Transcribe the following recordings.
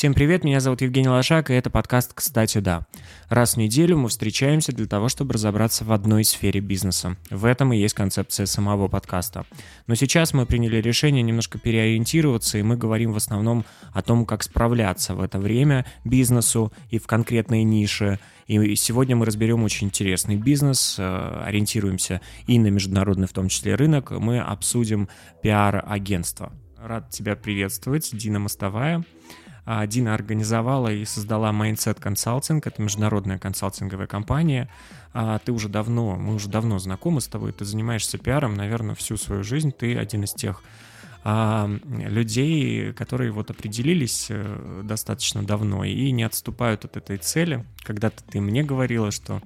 Всем привет, меня зовут Евгений Лошак, и это подкаст «Кстати, да». Раз в неделю мы встречаемся для того, чтобы разобраться в одной сфере бизнеса. В этом и есть концепция самого подкаста. Но сейчас мы приняли решение немножко переориентироваться, и мы говорим в основном о том, как справляться в это время бизнесу и в конкретной нише. И сегодня мы разберем очень интересный бизнес, э, ориентируемся и на международный в том числе рынок. Мы обсудим пиар-агентство. Рад тебя приветствовать, Дина Мостовая. А, Дина организовала и создала Mindset Consulting, это международная консалтинговая компания. А, ты уже давно, мы уже давно знакомы с тобой, ты занимаешься пиаром, наверное, всю свою жизнь. Ты один из тех а, людей, которые вот определились э, достаточно давно и не отступают от этой цели. Когда-то ты мне говорила, что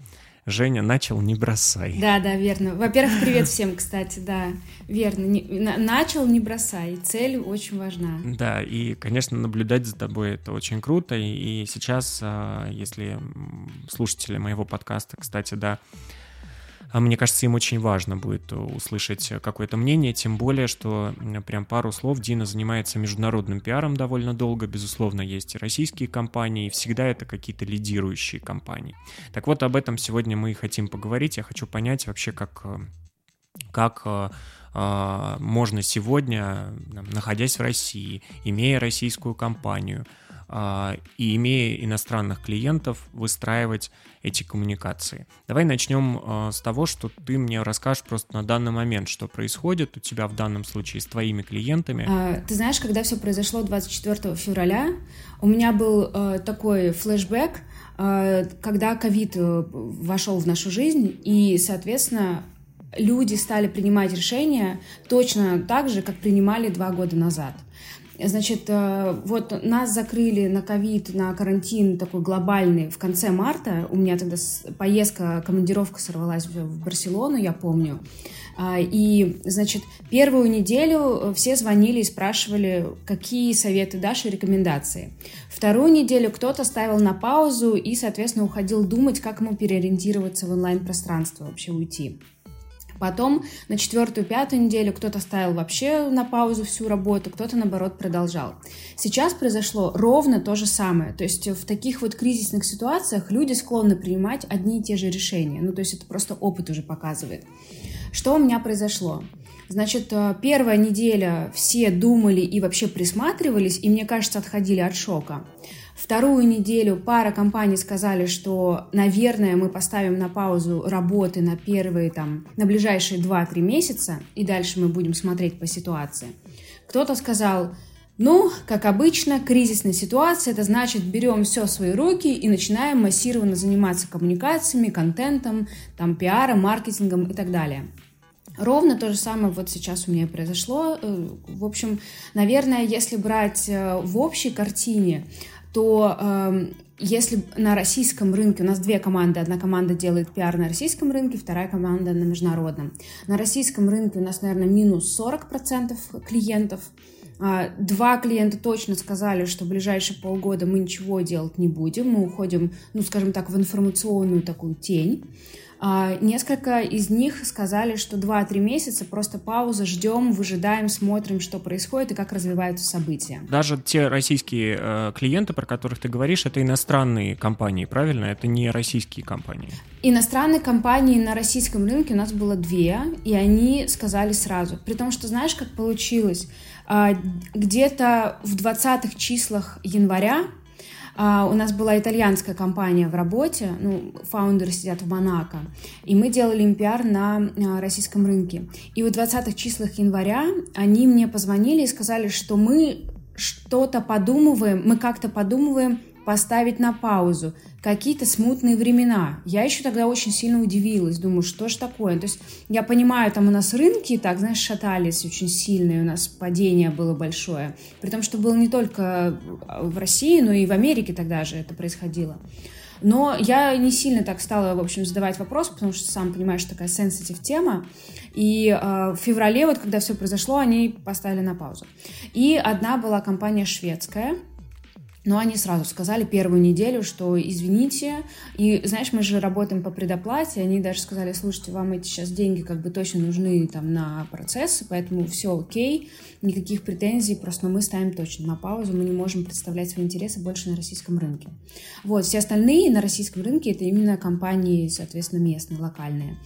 Женя начал не бросай. Да, да, верно. Во-первых, привет всем, кстати, да, верно. Не, на, начал не бросай. Цель очень важна. Да, и, конечно, наблюдать за тобой это очень круто. И, и сейчас, а, если слушатели моего подкаста, кстати, да, мне кажется, им очень важно будет услышать какое-то мнение, тем более, что прям пару слов, Дина занимается международным пиаром довольно долго, безусловно, есть и российские компании, и всегда это какие-то лидирующие компании. Так вот, об этом сегодня мы и хотим поговорить. Я хочу понять вообще, как, э, как э, э, можно сегодня, находясь в России, имея российскую компанию, а, и имея иностранных клиентов, выстраивать эти коммуникации. Давай начнем а, с того, что ты мне расскажешь просто на данный момент, что происходит у тебя в данном случае с твоими клиентами. А, ты знаешь, когда все произошло 24 февраля, у меня был такой флешбэк, когда ковид э, вошел в нашу жизнь, и, соответственно, люди стали принимать решения точно так же, как принимали два года назад. Значит, э, вот нас закрыли на ковид, на карантин такой глобальный в конце марта. У меня тогда поездка, командировка сорвалась в Барселону, я помню. А, и, значит, первую неделю все звонили и спрашивали, какие советы дашь и рекомендации. Вторую неделю кто-то ставил на паузу и, соответственно, уходил думать, как ему переориентироваться в онлайн-пространство, вообще уйти. Потом на четвертую-пятую неделю кто-то ставил вообще на паузу всю работу, кто-то, наоборот, продолжал. Сейчас произошло ровно то же самое. То есть в таких вот кризисных ситуациях люди склонны принимать одни и те же решения. Ну, то есть это просто опыт уже показывает. Что у меня произошло? Значит, э, первая неделя все думали и вообще присматривались, и, мне кажется, отходили от шока. Вторую неделю пара компаний сказали, что, наверное, мы поставим на паузу работы на первые, там, на ближайшие 2-3 месяца, и дальше мы будем смотреть по ситуации. Кто-то сказал, ну, как обычно, кризисная ситуация, это значит, берем все в свои руки и начинаем массированно заниматься коммуникациями, контентом, там, пиаром, маркетингом и так далее. Ровно то же самое вот сейчас у меня произошло. Э, в общем, наверное, если брать э, в общей картине, то э, если на российском рынке у нас две команды, одна команда делает пиар на российском рынке, вторая команда на международном. На российском рынке у нас, наверное, минус 40% клиентов. А, два клиента точно сказали, что в ближайшие полгода мы ничего делать не будем, мы уходим, ну, скажем так, в информационную такую тень. А, несколько из них сказали, что 2-3 месяца просто пауза, ждем, выжидаем, смотрим, что происходит и как развиваются события. Даже те российские э, клиенты, про которых ты говоришь, это иностранные компании, правильно? Это не российские компании. Иностранные компании на российском рынке у нас было две, и они сказали сразу. При том, что знаешь, как получилось? А, где-то в 20-х числах января Uh, у нас была итальянская компания в работе, ну, фаундеры сидят в Монако, и мы делали им пиар на uh, российском рынке. И в 20-х числах января они мне позвонили и сказали, что мы что-то подумываем, мы как-то подумываем поставить на паузу какие-то смутные времена. Я еще тогда очень сильно удивилась, думаю, что ж такое. То есть я понимаю, там у нас рынки так, знаешь, шатались очень сильные, у нас падение было большое. При том, что было не только в России, но и в Америке тогда же это происходило. Но я не сильно так стала, в общем, задавать вопрос, потому что, сам понимаешь, такая сенситив тема. И э, в феврале, вот когда все произошло, они поставили на паузу. И одна была компания шведская, Но они сразу сказали первую неделю, что извините. И знаешь, мы же работаем по предоплате. Они даже сказали, слушайте, вам эти сейчас деньги как бы точно нужны там на процессы, поэтому все окей, никаких претензий, просто мы ставим точно на паузу, мы не можем представлять свои интересы больше на российском рынке. Вот, все остальные на российском рынке это именно компании, соответственно, местные, локальные.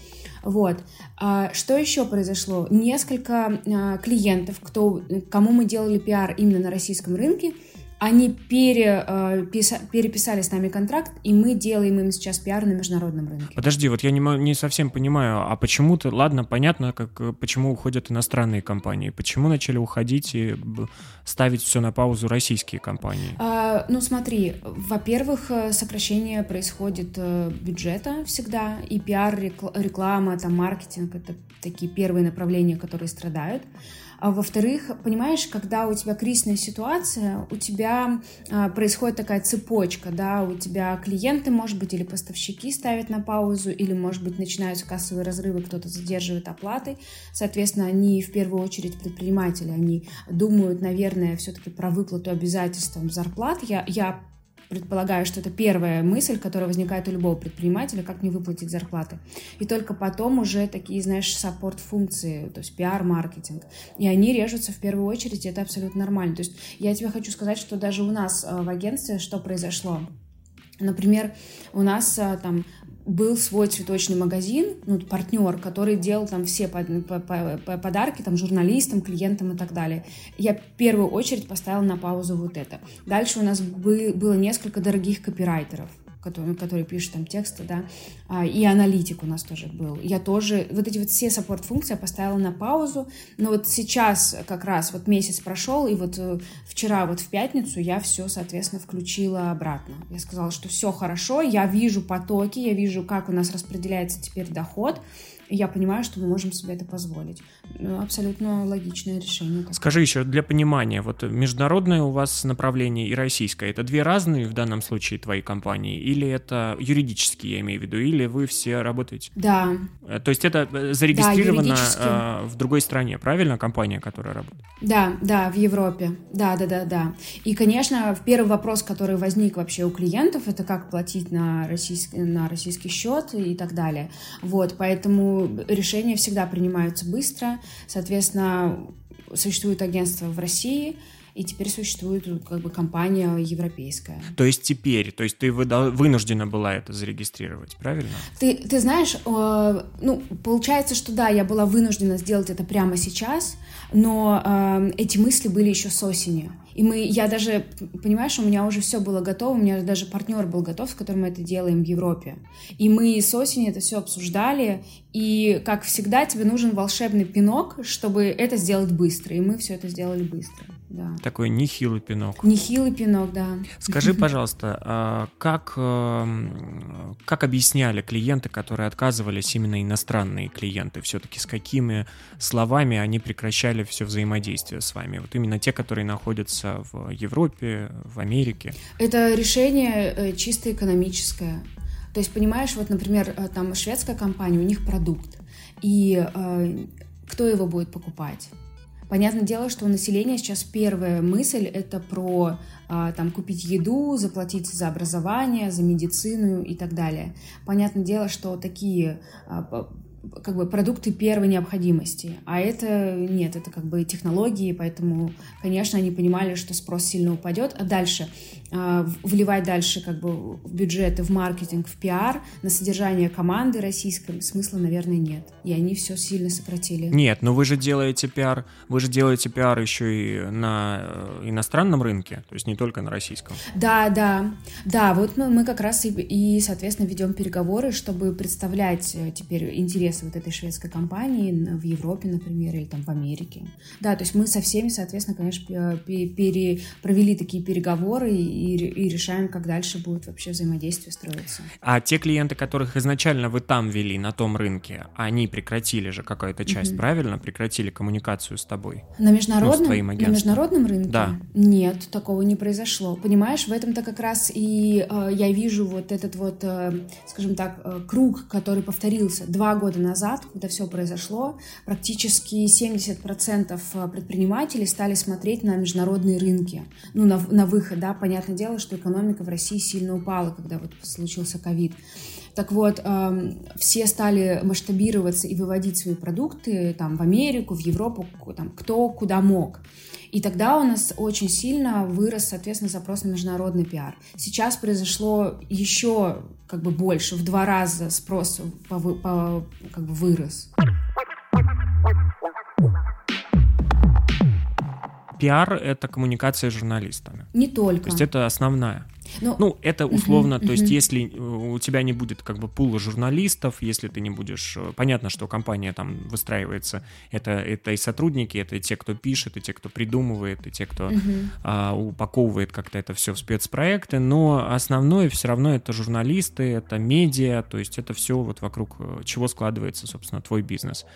Вот. А что еще произошло? Несколько а, клиентов, кто, кому мы делали пиар именно на российском рынке, они пере, э, писа, переписали с нами контракт, и мы делаем им сейчас пиар на международном рынке. Подожди, вот я не, не совсем понимаю, а почему-то, ладно, понятно, как, э, почему уходят иностранные компании, почему начали уходить и ставить все на паузу российские компании? А, ну смотри, во-первых, э, сокращение происходит бюджета всегда, и пиар, реклама, там, маркетинг — это такие первые направления, которые страдают. А во-вторых, понимаешь, когда у тебя кризисная ситуация, у тебя а, происходит такая цепочка, да, у тебя клиенты, может быть, или поставщики ставят на паузу, или, может быть, начинаются кассовые разрывы, кто-то задерживает оплаты. Соответственно, они в первую очередь предприниматели, они думают, наверное, все-таки про выплату обязательств зарплат. Я, я предполагаю, что это первая мысль, которая возникает у любого предпринимателя, как мне выплатить зарплаты. И только потом уже такие, знаешь, саппорт-функции, то есть пиар-маркетинг. И они режутся в первую очередь, и это абсолютно нормально. То есть я тебе хочу сказать, что даже у нас э, в агентстве что произошло? Например, у нас э, там был свой цветочный магазин, ну, партнер, который делал там все подарки там журналистам, клиентам и так далее. Я в первую очередь поставила на паузу вот это. Дальше у нас было несколько дорогих копирайтеров который, который пишет там тексты, да, а, и аналитик у нас тоже был. Я тоже, вот эти вот все саппорт-функции я поставила на паузу, но вот сейчас как раз вот месяц прошел, и вот э, вчера вот в пятницу я все, соответственно, включила обратно. Я сказала, что все хорошо, я вижу потоки, я вижу, как у нас распределяется теперь доход, я понимаю, что мы можем себе это позволить. Ну, абсолютно логичное решение. Скажи еще для понимания, вот международное у вас направление и российское, это две разные в данном случае твои компании, или это юридические, я имею в виду, или вы все работаете? Да. Э, то есть это э, зарегистрировано да, в другой стране, правильно, компания, которая работает? Да, да, в Европе. Да, да, да, да. И, конечно, первый вопрос, который возник вообще у клиентов, это как платить на российский, на российский счет и так далее. Вот, поэтому решения всегда принимаются быстро. Соответственно, существует агентство в России, и теперь существует как бы компания европейская. То есть теперь, то есть ты вынуждена была это зарегистрировать, правильно? Ты, ты знаешь, э, ну, получается, что да, я была вынуждена сделать это прямо сейчас, но э, эти мысли были еще с осени. И мы, я даже, понимаешь, у меня уже все было готово, у меня даже партнер был готов, с которым мы это делаем в Европе. И мы с осени это все обсуждали, и, как всегда, тебе нужен волшебный пинок, чтобы это сделать быстро, и мы все это сделали быстро. Да. Такой нехилый пинок. Нехилый пинок, да. Скажи, пожалуйста, а как, эм, как объясняли клиенты, которые отказывались, именно иностранные клиенты, все-таки с какими словами они прекращали все взаимодействие с вами? Вот именно те, которые находятся в Европе, в Америке. Это решение э, чисто экономическое. То есть, понимаешь, вот, например, э, там шведская компания, у них продукт, и э, кто его будет покупать? Понятное дело, что у населения сейчас первая мысль это про а, там купить еду, заплатить за образование, за медицину и так далее. Понятное дело, что такие а, как бы продукты первой необходимости, а это нет, это как бы технологии, поэтому, конечно, они понимали, что спрос сильно упадет, а дальше э, вливать дальше как бы в бюджеты, в маркетинг, в пиар, на содержание команды российской смысла, наверное, нет, и они все сильно сократили. Нет, но вы же делаете пиар, вы же делаете пиар еще и на э, иностранном рынке, то есть не только на российском. Да, да, да, вот мы, мы как раз и, и, соответственно, ведем переговоры, чтобы представлять э, теперь интерес вот этой шведской компании в Европе, например, или там в Америке. Да, то есть мы со всеми, соответственно, конечно, пере, провели такие переговоры и, и решаем, как дальше будет вообще взаимодействие строиться. А те клиенты, которых изначально вы там вели, на том рынке, они прекратили же какая-то часть, mm-hmm. правильно? Прекратили коммуникацию с тобой? На международном, ну, на международном рынке? Да. Нет, такого не произошло. Понимаешь, в этом-то как раз и э, я вижу вот этот вот, э, скажем так, э, круг, который повторился два года года назад, когда все произошло, практически 70% э, предпринимателей стали смотреть на международные рынки, ну, на, на выход, да, понятное дело, что экономика в России сильно упала, когда вот случился ковид. Так вот, эм, все стали масштабироваться и выводить свои продукты там в Америку, в Европу, там, кто куда мог. И тогда у нас очень сильно вырос, соответственно, запрос на международный пиар. Сейчас произошло еще как бы больше, в два раза спрос по, по, как бы вырос. Пиар — это коммуникация с журналистами. Не только. То есть это основная. Ну, ну это условно, uh-huh, то есть если э, у тебя не будет как бы пула журналистов, если ты не будешь... Э, понятно, что компания там выстраивается, это, это и сотрудники, это и те, кто пишет, и те, кто придумывает, и те, кто uh-huh. а, упаковывает как-то это все в спецпроекты, но основное все равно это журналисты, это медиа, то есть это все вот вокруг э, чего складывается, собственно, твой бизнес.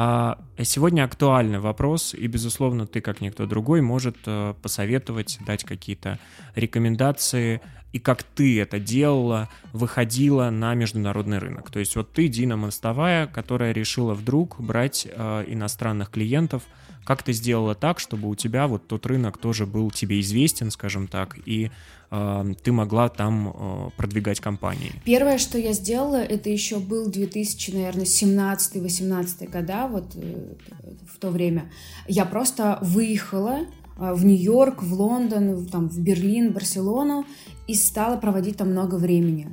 А сегодня актуальный вопрос, и, безусловно, ты, как никто другой, может э, посоветовать, дать какие-то рекомендации, и как ты это делала, выходила на международный рынок. То есть вот ты, Дина Мостовая, которая решила вдруг брать э, иностранных клиентов, как ты сделала так, чтобы у тебя вот тот рынок тоже был тебе известен, скажем так, и э, ты могла там э, продвигать компании? Первое, что я сделала, это еще был 2000, наверное, 17-18 года, вот э, в то время. Я просто выехала э, в Нью-Йорк, в Лондон, там, в Берлин, Барселону и стала проводить там много времени.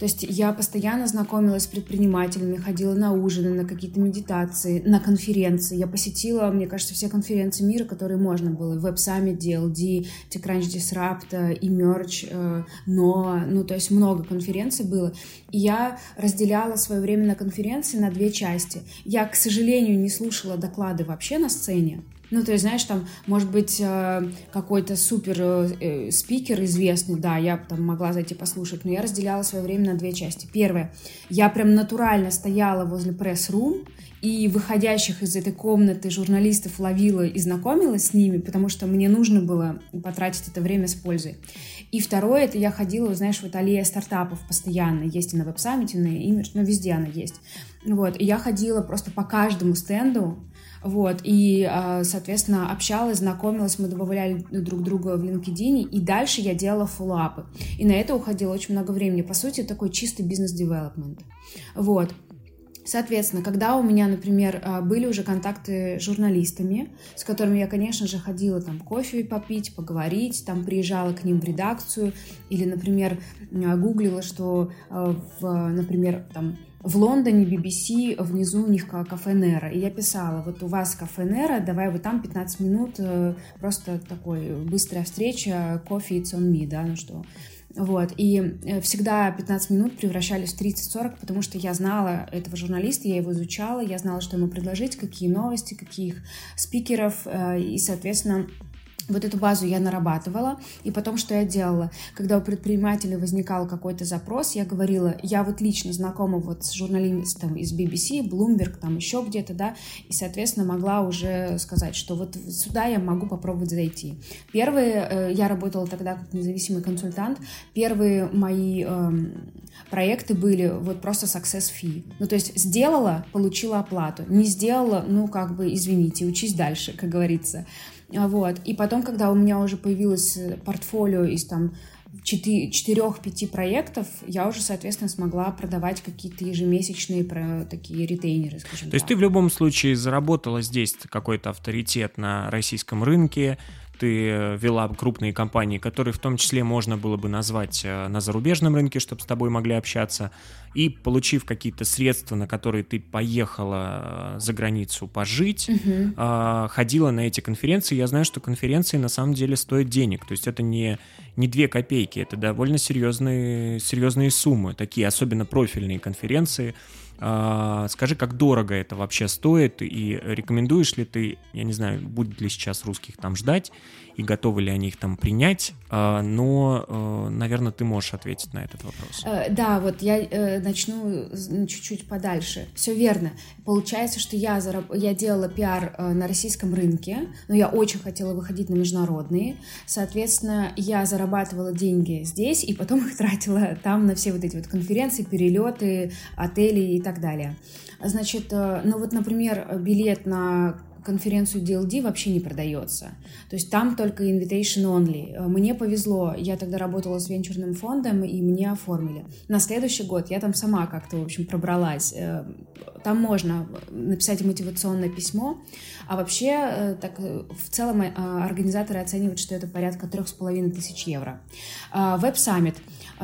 То есть я постоянно знакомилась с предпринимателями, ходила на ужины, на какие-то медитации, на конференции. Я посетила, мне кажется, все конференции мира, которые можно было. Summit, DLD, TechCrunch Disrupt, Emerge, э, но, ну, то есть много конференций было. И я разделяла свое время на конференции на две части. Я, к сожалению, не слушала доклады вообще на сцене, ну, то есть, знаешь, там, может быть, э, какой-то супер э, спикер известный, да, я там могла зайти послушать, но я разделяла свое время на две части. Первое, я прям натурально стояла возле пресс-рум, и выходящих из этой комнаты журналистов ловила и знакомилась с ними, потому что мне нужно было потратить это время с пользой. И второе, это я ходила, знаешь, в аллея стартапов постоянно, есть и на веб-саммите, на имидж, но везде она есть. Вот, и я ходила просто по каждому стенду, вот, и, а, соответственно, общалась, знакомилась, мы добавляли друг друга в LinkedIn, и дальше я делала фоллапы. И на это уходило очень много времени. По сути, такой чистый бизнес-девелопмент. Вот. Соответственно, когда у меня, например, а, были уже контакты с журналистами, с которыми я, конечно же, ходила там кофе попить, поговорить, там приезжала к ним в редакцию, или, например, гуглила, что, а, в, например, там в Лондоне BBC внизу у них кафе Нера. И я писала, вот у вас кафе Нера, давай вы там 15 минут, э, просто такой быстрая встреча, кофе и on да, ну что. Вот, и э, всегда 15 минут превращались в 30-40, потому что я знала этого журналиста, я его изучала, я знала, что ему предложить, какие новости, каких спикеров, э, и, соответственно, вот эту базу я нарабатывала, и потом что я делала? Когда у предпринимателя возникал какой-то запрос, я говорила, я вот лично знакома вот с журналистом из BBC, Bloomberg, там еще где-то, да, и, соответственно, могла уже сказать, что вот сюда я могу попробовать зайти. Первые, э, я работала тогда как независимый консультант, первые мои э, проекты были вот просто success fee. Ну, то есть сделала, получила оплату, не сделала, ну, как бы, извините, учись дальше, как говорится. А, вот. И потом, когда у меня уже появилось э, портфолио из там четырех-пяти проектов, я уже, соответственно, смогла продавать какие-то ежемесячные про такие ретейнеры, скажем То так. есть ты в любом случае заработала здесь какой-то авторитет на российском рынке, ты вела крупные компании, которые в том числе можно было бы назвать э, на зарубежном рынке, чтобы с тобой могли общаться, и получив какие-то средства, на которые ты поехала э, за границу пожить, угу. ходила на эти конференции. Я знаю, что конференции на самом деле стоят денег, то есть это не, не две копейки, это довольно серьезные, серьезные суммы, такие особенно профильные конференции, скажи, как дорого это вообще стоит, и рекомендуешь ли ты, я не знаю, будет ли сейчас русских там ждать, и готовы ли они их там принять, а, но, э, наверное, ты можешь ответить на этот вопрос. Э, да, вот я э, начну чуть-чуть подальше. Все верно. Получается, что я, зараб... я делала пиар на российском рынке, но я очень хотела выходить на международные. Соответственно, я зарабатывала деньги здесь и потом их тратила там на все вот эти вот конференции, перелеты, отели и так далее. Значит, ну вот, например, билет на конференцию DLD вообще не продается. То есть там только invitation only. Э, мне повезло, я тогда работала с венчурным фондом, и мне оформили. На следующий год я там сама как-то, в общем, пробралась. Э, там можно написать мотивационное письмо, а вообще э, так в целом организаторы оценивают, что это порядка трех с половиной тысяч евро. Веб-саммит.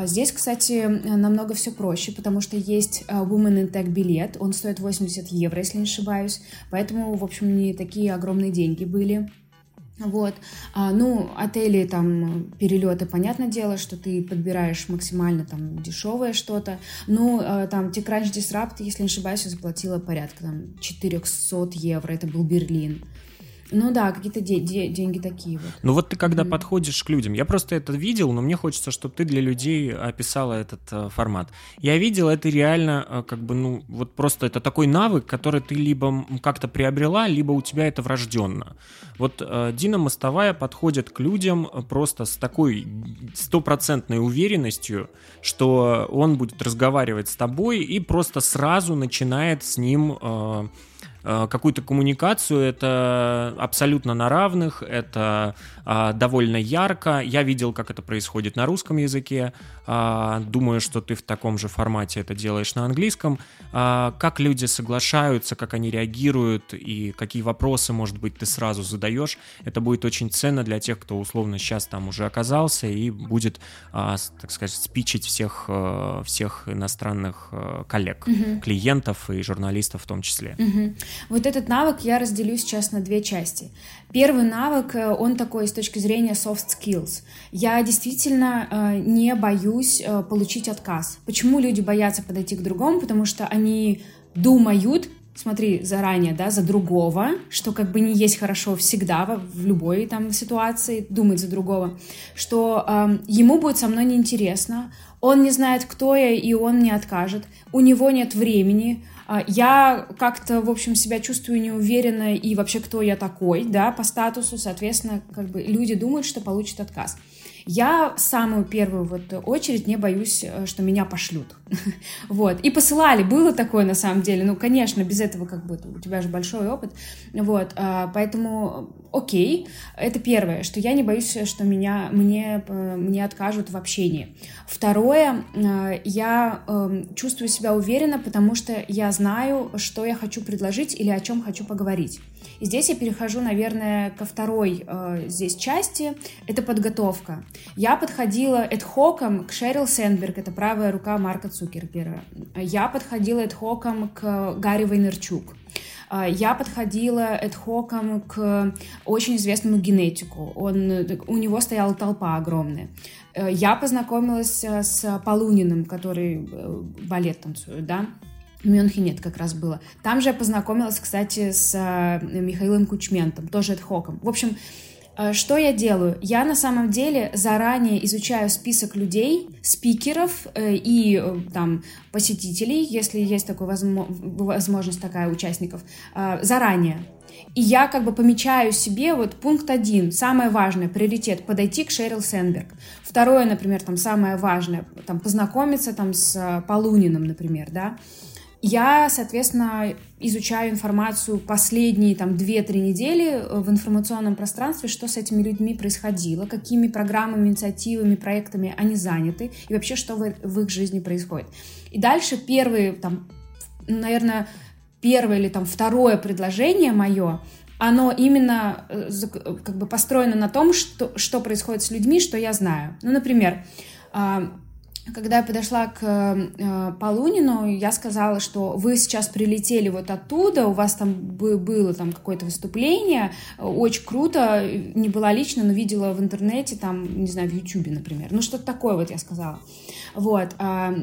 Здесь, кстати, намного все проще, потому что есть Women in Tech билет, он стоит 80 евро, если не ошибаюсь, поэтому, в общем, не такие огромные деньги были. Вот. А, ну, отели, там, перелеты, понятное дело, что ты подбираешь максимально там дешевое что-то. Ну, а, там, TechCrunch Disrupt, если не ошибаюсь, я заплатила порядка там 400 евро, это был Берлин. Ну да, какие-то де- де- деньги такие вот. Ну вот ты когда mm. подходишь к людям, я просто это видел, но мне хочется, чтобы ты для людей описала этот э, формат. Я видел это реально, э, как бы, ну, вот просто это такой навык, который ты либо как-то приобрела, либо у тебя это врожденно. Вот э, Дина Мостовая подходит к людям э, просто с такой стопроцентной уверенностью, что он будет разговаривать с тобой и просто сразу начинает с ним... Э, Э, какую-то коммуникацию, это абсолютно на равных, это а, довольно ярко. Я видел, как это происходит на русском языке. А, думаю, что ты в таком же формате это делаешь на английском. А, как люди соглашаются, как они реагируют и какие вопросы, может быть, ты сразу задаешь. Это будет очень ценно для тех, кто условно сейчас там уже оказался и будет, так сказать, спичить всех, э, всех иностранных э, коллег, угу. клиентов и журналистов в том числе. Угу. Вот этот навык я разделю сейчас на две части. Первый навык, э, он такой с точки зрения soft skills. Я действительно э, не боюсь э, получить отказ. Почему люди боятся подойти к другому? Потому что они думают, смотри, заранее, да, за другого, что как бы не есть хорошо всегда в, любой там ситуации, думать за другого, что э, ему будет со мной неинтересно, он не знает, кто я, и он не откажет, у него нет времени, я как-то, в общем, себя чувствую неуверенно и вообще кто я такой, да, по статусу, соответственно, как бы люди думают, что получат отказ. Я самую первую вот очередь не боюсь, э, что меня пошлют. вот. И посылали, было такое на самом деле. Ну, конечно, без этого как бы у тебя же большой опыт. Вот. А, поэтому окей, это первое, что я не боюсь, что меня, мне, э, мне откажут в общении. Второе, э, я эм, чувствую себя уверенно, потому что я знаю, что я хочу предложить или о чем хочу поговорить. И здесь я перехожу, наверное, ко второй э, здесь части, это подготовка. Я подходила эдхоком к Шерил Сенберг, это правая рука Марка Цукербера. Я подходила эдхоком к Гарри Вайнерчук. А, я подходила эдхоком к очень известному генетику. Он, у него стояла толпа огромная. Э, я познакомилась э, с Полуниным, который э, балет танцует, да, в Мюнхене это как раз было. Там же я познакомилась, кстати, с Михаилом Кучментом, тоже эдхоком. В общем, что я делаю? Я на самом деле заранее изучаю список людей, спикеров э, и э, там посетителей, если есть такая возможность такая участников, заранее. И я как бы помечаю себе вот пункт один, самое важное, приоритет, подойти к Шерил Сенберг. Второе, например, там самое важное, там познакомиться там с Полуниным, например, да. Я, соответственно, изучаю информацию последние там 2-3 недели э, в информационном пространстве, что с этими людьми происходило, какими программами, инициативами, проектами они заняты и вообще, что в, в их жизни происходит. И дальше первые, там, наверное, первое или там второе предложение мое, оно именно э, как бы построено на том, что, что происходит с людьми, что я знаю. Ну, например, а, когда я подошла к э, Полунину, я сказала, что вы сейчас прилетели вот оттуда, у вас там было там какое-то выступление, очень круто, не была лично, но видела в интернете, там, не знаю, в Ютубе, например. Ну, что-то такое вот я сказала. Вот. Э,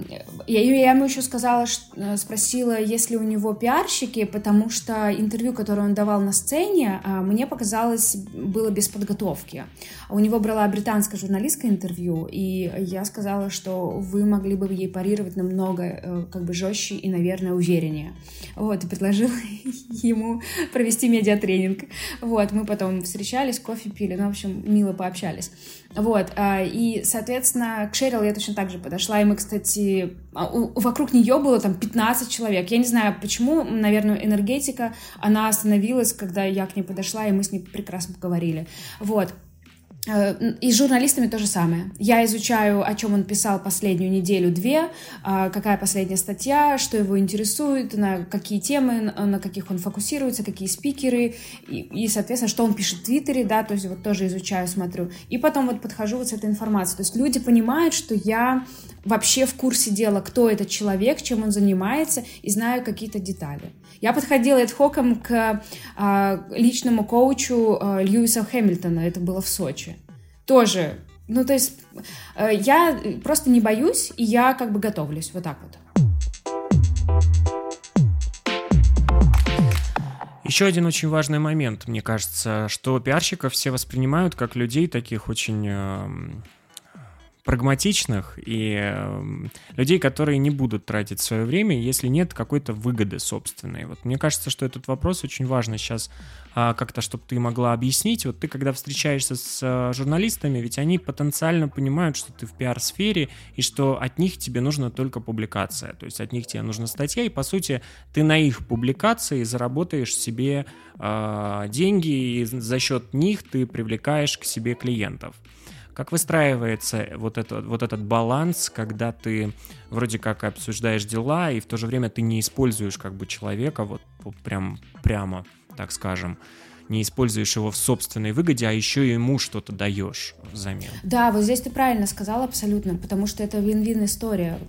я, ему еще сказала, что, спросила, есть ли у него пиарщики, потому что интервью, которое он давал на сцене, э, мне показалось, было без подготовки. У него брала британская журналистка интервью, и я сказала, что вы могли бы ей парировать намного э, как бы жестче и, наверное, увереннее. Вот, и предложила ему провести медиатренинг. Вот, мы потом встречались, кофе пили, ну, в общем, мило пообщались. Вот, а, и, соответственно, к Шерил я точно так же подошла, и мы, кстати, а, вокруг нее было там 15 человек. Я не знаю, почему, наверное, энергетика, она остановилась, когда я к ней подошла, и мы с ней прекрасно поговорили. Вот, и с журналистами то же самое. Я изучаю, о чем он писал последнюю неделю-две, а, какая последняя статья, что его интересует, на какие темы, на каких он фокусируется, какие спикеры, и, и соответственно, что он пишет в Твиттере, да, то есть вот тоже изучаю, смотрю. И потом вот подхожу вот с этой информацией. То есть люди понимают, что я вообще в курсе дела, кто этот человек, чем он занимается, и знаю какие-то детали. Я подходила эдхоком к а, личному коучу а, Льюиса Хэмилтона, это было в Сочи. Тоже, ну то есть а, я просто не боюсь, и я как бы готовлюсь, вот так вот. Еще один очень важный момент, мне кажется, что пиарщиков все воспринимают как людей таких очень прагматичных и э, людей, которые не будут тратить свое время, если нет какой-то выгоды собственной. Вот мне кажется, что этот вопрос очень важно сейчас э, как-то, чтобы ты могла объяснить. Вот ты, когда встречаешься с э, журналистами, ведь они потенциально понимают, что ты в пиар-сфере и что от них тебе нужна только публикация. То есть от них тебе нужна статья, и по сути ты на их публикации заработаешь себе э, деньги, и за счет них ты привлекаешь к себе клиентов. Как выстраивается вот, это, вот этот баланс, когда ты вроде как обсуждаешь дела, и в то же время ты не используешь как бы человека вот прям прямо, так скажем, не используешь его в собственной выгоде, а еще ему что-то даешь взамен. Да, вот здесь ты правильно сказал абсолютно, потому что это вин-вин история.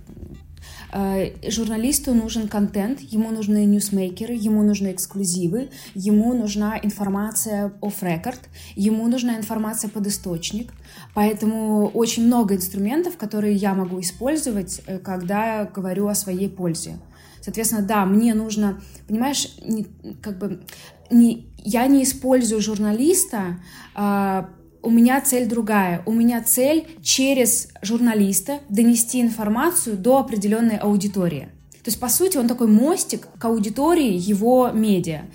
Э, журналисту нужен контент, ему нужны ньюсмейкеры, ему нужны эксклюзивы, ему нужна информация off-record, ему нужна информация под источник. Поэтому очень много инструментов, которые я могу использовать, э, когда говорю о своей пользе. Соответственно, да, мне нужно, понимаешь, не, как бы не, я не использую журналиста а, у меня цель другая. У меня цель через журналиста донести информацию до определенной аудитории. То есть, по сути, он такой мостик к аудитории его медиа.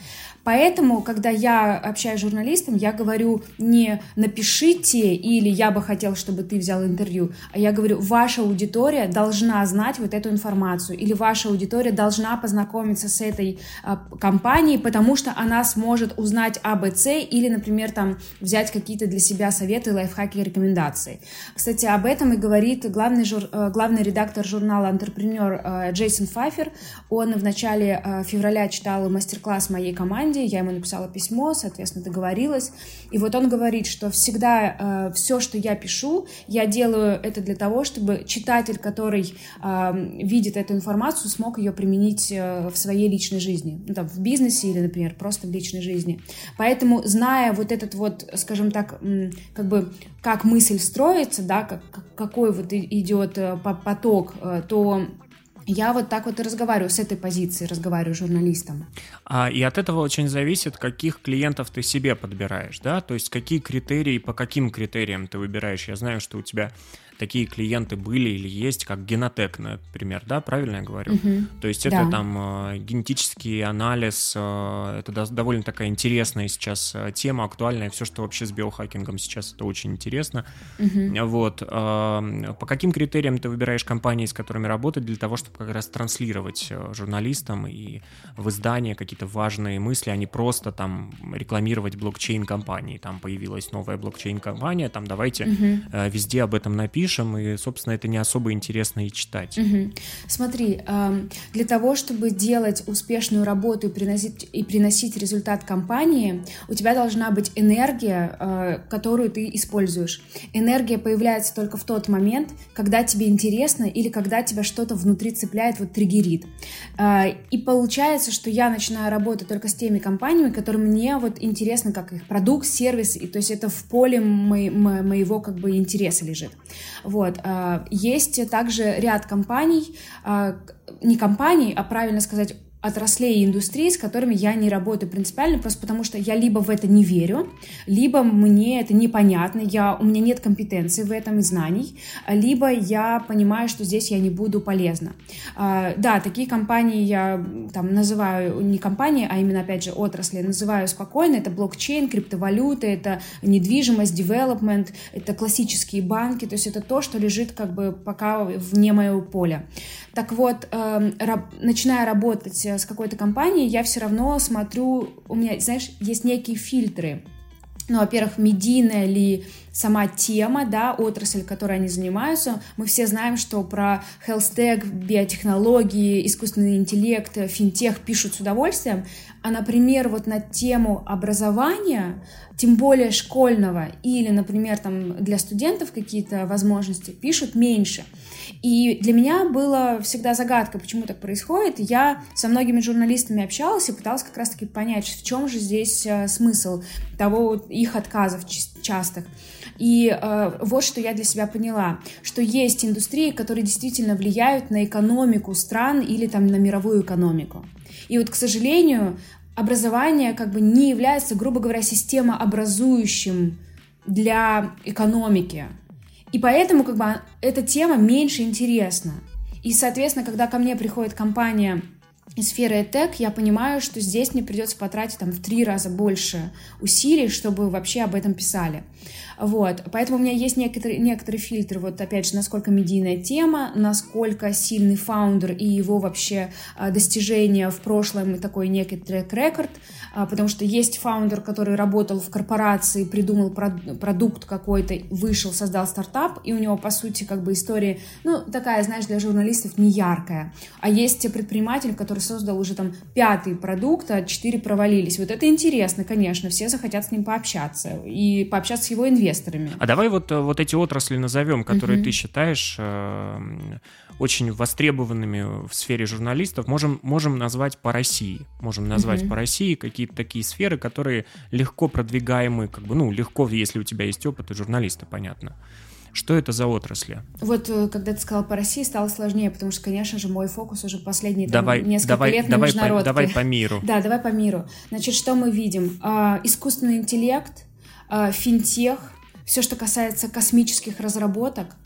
Поэтому, когда я общаюсь с журналистом, я говорю не напишите или я бы хотел, чтобы ты взял интервью, а я говорю, ваша аудитория должна знать вот эту информацию или ваша аудитория должна познакомиться с этой а, компанией, потому что она сможет узнать АБЦ или, например, там взять какие-то для себя советы, лайфхаки рекомендации. Кстати, об этом и говорит главный, жур, э, главный редактор журнала «Антрепренер» э, Джейсон Файфер. Он в начале э, февраля читал мастер-класс моей команде, команде, я ему написала письмо, соответственно, договорилась. И вот он говорит, что всегда э, все, что я пишу, я делаю это для того, чтобы читатель, который э, видит эту информацию, смог ее применить э, в своей личной жизни, ну, там, в бизнесе или, например, просто в личной жизни. Поэтому, зная вот этот вот, скажем так, как бы как мысль строится, да, как, какой вот идет э, поток, э, то я вот так вот и разговариваю с этой позиции, разговариваю с журналистом. А, и от этого очень зависит, каких клиентов ты себе подбираешь, да? То есть какие критерии, по каким критериям ты выбираешь. Я знаю, что у тебя такие клиенты были или есть, как Генотек, например, да, правильно я говорю? Угу. То есть это да. там э, генетический анализ, э, это до, довольно такая интересная сейчас э, тема, актуальная, все, что вообще с биохакингом сейчас, это очень интересно. Угу. Вот. Э, по каким критериям ты выбираешь компании, с которыми работать, для того, чтобы как раз транслировать журналистам и в издание какие-то важные мысли, а не просто там рекламировать блокчейн-компании. Там появилась новая блокчейн-компания, там давайте угу. везде об этом напишем, пишем, и, собственно, это не особо интересно и читать. Угу. Смотри, для того, чтобы делать успешную работу и приносить, и приносить результат компании, у тебя должна быть энергия, а, которую ты используешь. Энергия появляется только в тот момент, когда тебе интересно или когда тебя что-то внутри цепляет, вот триггерит. А, и получается, что я начинаю работать только с теми компаниями, которые мне вот интересны, как их продукт, сервис, и то есть это в поле мо- мо- моего как бы интереса лежит. Вот. А, есть также ряд компаний, а, не компаний, а правильно сказать, отраслей и индустрий, с которыми я не работаю принципиально, просто потому что я либо в это не верю, либо мне это непонятно, я, у меня нет компетенции в этом и знаний, либо я понимаю, что здесь я не буду полезна. А, да, такие компании я там называю, не компании, а именно, опять же, отрасли, называю спокойно, это блокчейн, криптовалюта, это недвижимость, development, это классические банки, то есть это то, что лежит как бы пока вне моего поля. Так вот, э, раб, начиная работать с какой-то компанией, я все равно смотрю, у меня, знаешь, есть некие фильтры. Ну, во-первых, медийная ли сама тема, да, отрасль, которой они занимаются. Мы все знаем, что про tech, биотехнологии, искусственный интеллект, финтех пишут с удовольствием, а, например, вот на тему образования, тем более школьного, или, например, там для студентов какие-то возможности пишут меньше. И для меня было всегда загадка, почему так происходит. Я со многими журналистами общалась и пыталась как раз-таки понять, в чем же здесь э, смысл того их отказов частых. И э, вот что я для себя поняла, что есть индустрии, которые действительно влияют на экономику стран или там на мировую экономику. И вот, к сожалению, образование как бы не является, грубо говоря, системообразующим для экономики. И поэтому как бы эта тема меньше интересна. И, соответственно, когда ко мне приходит компания сферы EdTech, я понимаю, что здесь мне придется потратить там в три раза больше усилий, чтобы вообще об этом писали. Вот, поэтому у меня есть некоторые, некоторые фильтры, вот опять же, насколько медийная тема, насколько сильный founder и его вообще а, достижения в прошлом и такой некий track record, потому что есть founder, который работал в корпорации, придумал продукт какой-то, вышел, создал стартап, и у него, по сути, как бы история, ну, такая, знаешь, для журналистов не яркая. А есть предприниматель, который создал уже там пятый продукт, а четыре провалились. Вот это интересно, конечно, все захотят с ним пообщаться и пообщаться с его инвесторами. А давай вот, э, вот эти отрасли назовем, которые угу. ты считаешь э, очень востребованными в сфере журналистов. Можем, можем назвать по России. Можем назвать угу. по России какие-то такие сферы, которые легко продвигаемы, как бы, ну, легко, если у тебя есть опыт и журналиста, понятно. Что это за отрасли? Вот э, когда ты сказал по России, стало сложнее, потому что, конечно же, мой фокус уже последние давай, там, несколько давай, лет давай на международке. По, давай по миру. Да, давай по миру. Значит, что мы видим? А, искусственный интеллект, а, финтех, все, что касается космических разработок.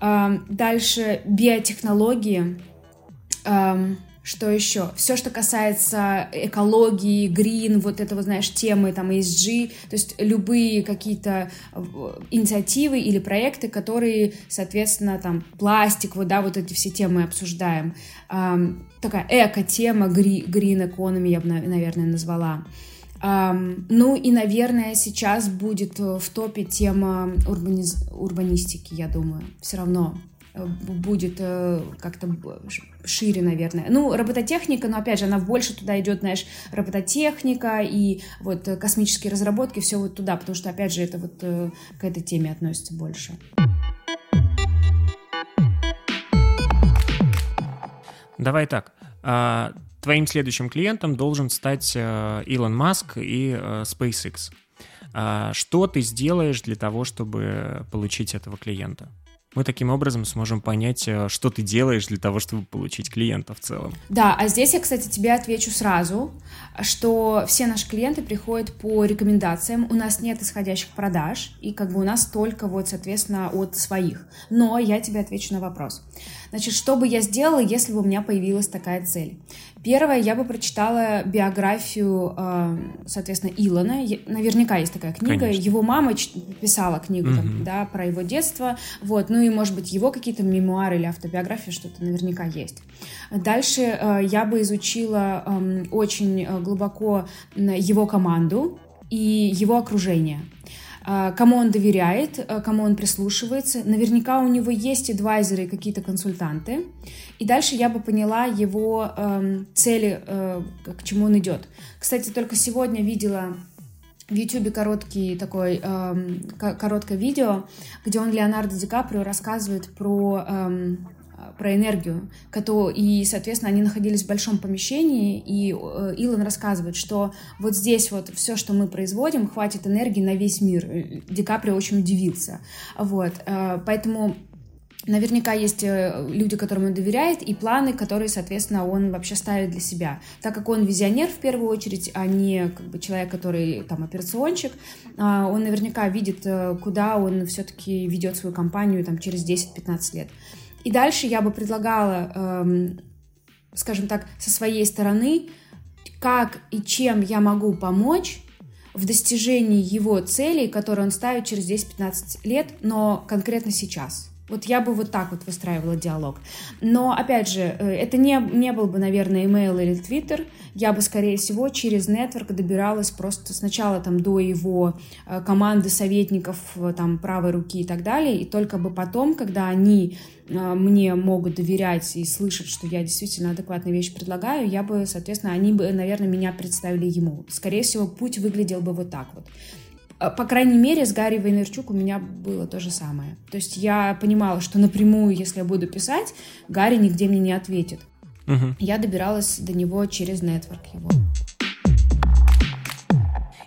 Дальше биотехнологии. Что еще? Все, что касается экологии, грин, вот этого, знаешь, темы, там, ESG, то есть любые какие-то инициативы или проекты, которые, соответственно, там, пластик, вот, да, вот эти все темы обсуждаем. Такая эко-тема, green economy я бы, наверное, назвала. Ну и, наверное, сейчас будет э, в топе тема урбаниз... урбанистики, я думаю. Все равно э, будет э, как-то шире, наверное. Ну, робототехника, но опять же, она больше туда идет, знаешь, робототехника и вот космические разработки, все вот туда, потому что, опять же, это вот к этой теме относится больше. Давай так. А, твоим следующим клиентом должен стать э, Илон Маск и э, SpaceX. А, что ты сделаешь для того, чтобы получить этого клиента? Мы таким образом сможем понять, э, что ты делаешь для того, чтобы получить клиента в целом. Да, а здесь я, кстати, тебе отвечу сразу, что все наши клиенты приходят по рекомендациям, у нас нет исходящих продаж, и как бы у нас только вот, соответственно, от своих. Но я тебе отвечу на вопрос. Значит, что бы я сделала, если бы у меня появилась такая цель? Первое, я бы прочитала биографию, э, соответственно, Илона. Наверняка есть такая книга. Конечно. Его мама писала книгу угу. там, да, про его детство. Вот. Ну и, может быть, его какие-то мемуары или автобиография, что-то наверняка есть. Дальше э, я бы изучила эм, очень э, глубоко его команду и его окружение. А, кому он доверяет, а, кому он прислушивается. Наверняка у него есть адвайзеры и какие-то консультанты. И дальше я бы поняла его э, цели, э, к чему он идет. Кстати, только сегодня видела в Ютубе короткий такой э, короткое видео, где он Леонардо Ди Каприо рассказывает про э, про энергию, и, соответственно, они находились в большом помещении, и э, Илон рассказывает, что вот здесь вот все, что мы производим, хватит энергии на весь мир. Ди Каприо очень удивился. Вот, э, поэтому Наверняка есть э, люди, которым он доверяет, и планы, которые, соответственно, он вообще ставит для себя. Так как он визионер в первую очередь, а не как бы человек, который там операционщик, а, он наверняка видит, э, куда он все-таки ведет свою компанию там через 10-15 лет. И дальше я бы предлагала, эм, скажем так, со своей стороны, как и чем я могу помочь в достижении его целей, которые он ставит через 10-15 лет, но конкретно сейчас. Вот я бы вот так вот выстраивала диалог. Но, опять же, э, это не, не был бы, наверное, email или Twitter. Я бы, скорее всего, через нетворк добиралась просто сначала там до его э, команды советников, э, там, правой руки и так далее. И только бы потом, когда они мне могут доверять и слышать, что я действительно адекватные вещи предлагаю, я бы, соответственно, они бы, наверное, меня представили ему. Скорее всего, путь выглядел бы вот так вот. А, по крайней мере, с Гарри Вайнерчук у меня было то же самое. То есть я понимала, что напрямую, если я буду писать, Гарри нигде мне не ответит. Угу. Я добиралась до него через нетворк его.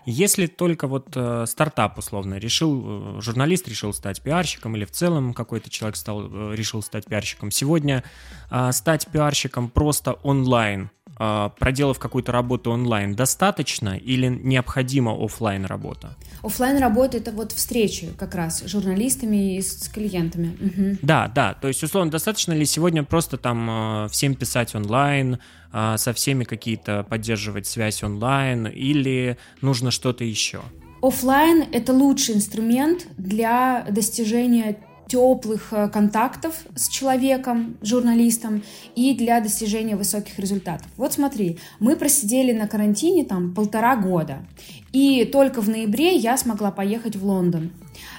Если только вот э, стартап условно решил, э, журналист решил стать пиарщиком или в целом какой-то человек стал, э, решил стать пиарщиком, сегодня э, стать пиарщиком просто онлайн проделав какую-то работу онлайн, достаточно или необходима офлайн работа? Офлайн работа это вот встречи как раз с журналистами и с клиентами. Угу. Да, да. То есть, условно, достаточно ли сегодня просто там а, всем писать онлайн, а, со всеми какие-то поддерживать связь онлайн, или нужно что-то еще? Офлайн это лучший инструмент для достижения теплых э, контактов с человеком, журналистом и для достижения высоких результатов. Вот смотри, мы просидели на карантине там полтора года, и только в ноябре я смогла поехать в Лондон.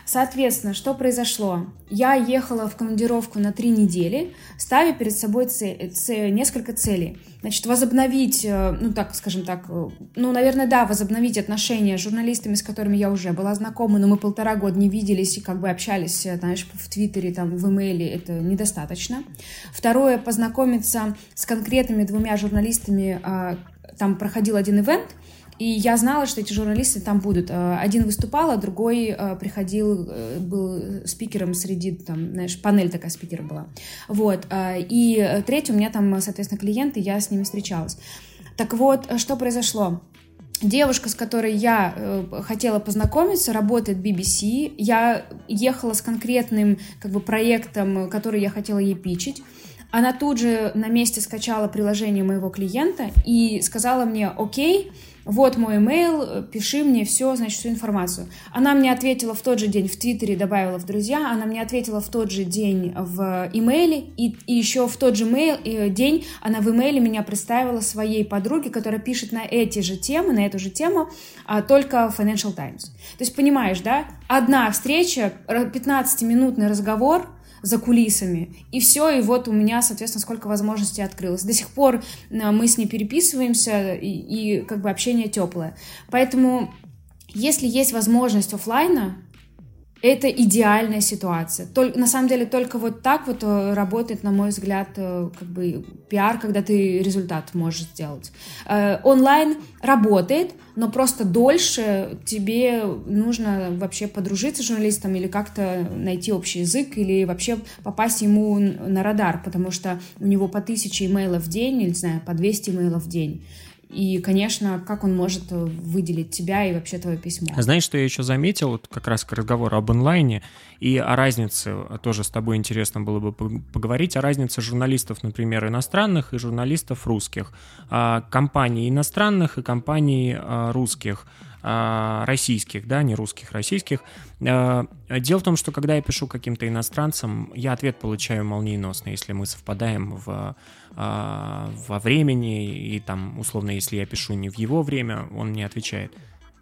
Соответственно, что произошло? Я ехала в командировку на три недели, ставя перед собой цель, цель, несколько целей. Значит, возобновить, э, ну так, скажем так, э, ну, наверное, да, возобновить отношения с журналистами, с которыми я уже была знакома, но мы полтора года не виделись и как бы общались, э, знаешь, в Твиттере, там, в имейле, это недостаточно. Второе, познакомиться с конкретными двумя журналистами, а, там проходил один ивент, и я знала, что эти журналисты там будут. Э, один выступал, а другой э, приходил, э, был спикером среди, там, знаешь, панель такая спикера была. Вот. И третий у меня там, соответственно, клиенты, я с ними встречалась. Так вот, что произошло? Девушка, с которой я э, хотела познакомиться, работает в BBC. Я ехала с конкретным как бы, проектом, который я хотела ей пичить. Она тут же на месте скачала приложение моего клиента и сказала мне, окей, вот мой имейл, пиши мне все, значит, всю информацию. Она мне ответила в тот же день в Твиттере, добавила в друзья, она мне ответила в тот же день в имейле, и, и еще в тот же мейл, э, день она в имейле меня представила своей подруге, которая пишет на эти же темы, на эту же тему, а, только Financial Times. То есть, понимаешь, да, одна встреча, 15-минутный разговор — за кулисами. И все, и вот у меня, соответственно, сколько возможностей открылось. До сих пор э, мы с ней переписываемся, и, и как бы общение теплое. Поэтому, если есть возможность офлайна, это идеальная ситуация. Только, на самом деле только вот так вот э, работает, на мой взгляд, э, как бы пиар, когда ты результат можешь сделать. Э, онлайн работает, но просто дольше тебе нужно вообще подружиться с журналистом или как-то найти общий язык или вообще попасть ему на радар, потому что у него по тысяче имейлов в день, или, не знаю, по 200 имейлов в день. И, конечно, как он может э, выделить тебя и вообще твое письмо. Знаешь, что я еще заметил, вот как раз к разговору об онлайне и о разнице, тоже с тобой интересно было бы поговорить, о разнице журналистов, например, иностранных и журналистов русских, а, компаний иностранных и компаний а, русских а, российских, да, не русских, российских. Дело в том, что когда я пишу каким-то иностранцам, я ответ получаю молниеносно, если мы совпадаем в а, во времени, и там, условно, если я пишу не в его время, он мне отвечает.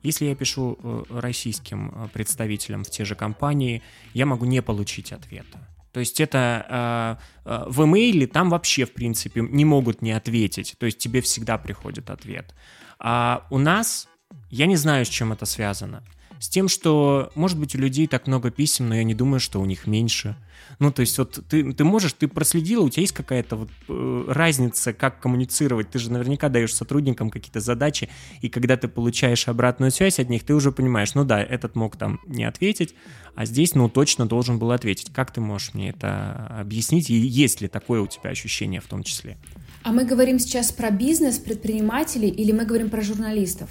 Если я пишу э, российским э, представителям в те же компании, я могу не получить ответа. То есть это э, в имейле там вообще, в принципе, не могут не ответить. То есть тебе всегда приходит ответ. А у нас, я не знаю, с чем это связано. С тем, что, может быть, у людей так много писем, но я не думаю, что у них меньше. Ну, то есть вот ты, ты можешь, ты проследила, у тебя есть какая-то вот э, разница, как коммуницировать. Ты же наверняка даешь сотрудникам какие-то задачи, и когда ты получаешь обратную связь от них, ты уже понимаешь, ну да, этот мог там не ответить, а здесь, ну, точно должен был ответить. Как ты можешь мне это объяснить? И есть ли такое у тебя ощущение в том числе? А мы говорим сейчас про бизнес, предпринимателей или мы говорим про журналистов?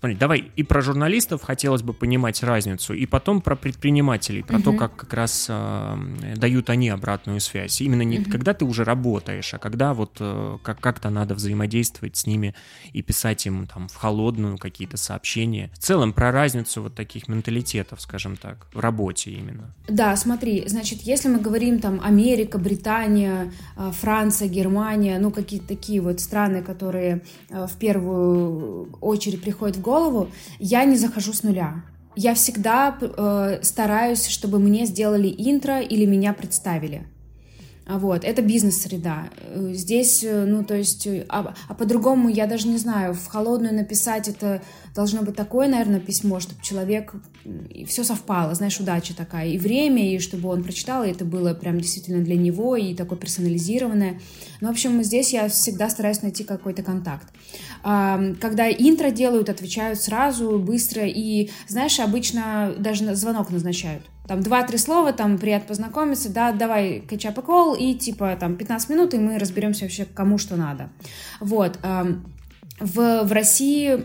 Смотри, давай и про журналистов хотелось бы понимать разницу, и потом про предпринимателей, про угу. то, как как раз э, дают они обратную связь. Именно не угу. когда ты уже работаешь, а когда вот э, как- как-то надо взаимодействовать с ними и писать им там в холодную какие-то сообщения. В целом про разницу вот таких менталитетов, скажем так, в работе именно. Да, смотри, значит, если мы говорим там Америка, Британия, э, Франция, Германия, ну какие-то такие вот страны, которые э, в первую очередь приходят в голову, голову, я не захожу с нуля. Я всегда э, стараюсь, чтобы мне сделали интро или меня представили. А вот, это бизнес-среда. Э, здесь, э, ну, то есть, э, а, а по-другому я даже не знаю, в холодную написать это должно быть такое, наверное, письмо, чтобы человек, и все совпало, знаешь, удача такая, и время, и чтобы он прочитал, и это было прям действительно для него, и такое персонализированное. Ну, в общем, здесь я всегда стараюсь найти какой-то контакт. Когда интро делают, отвечают сразу, быстро, и, знаешь, обычно даже звонок назначают там два-три слова, там приятно познакомиться, да, давай кетчап и кол, и типа там 15 минут, и мы разберемся вообще, кому что надо. Вот. В, в России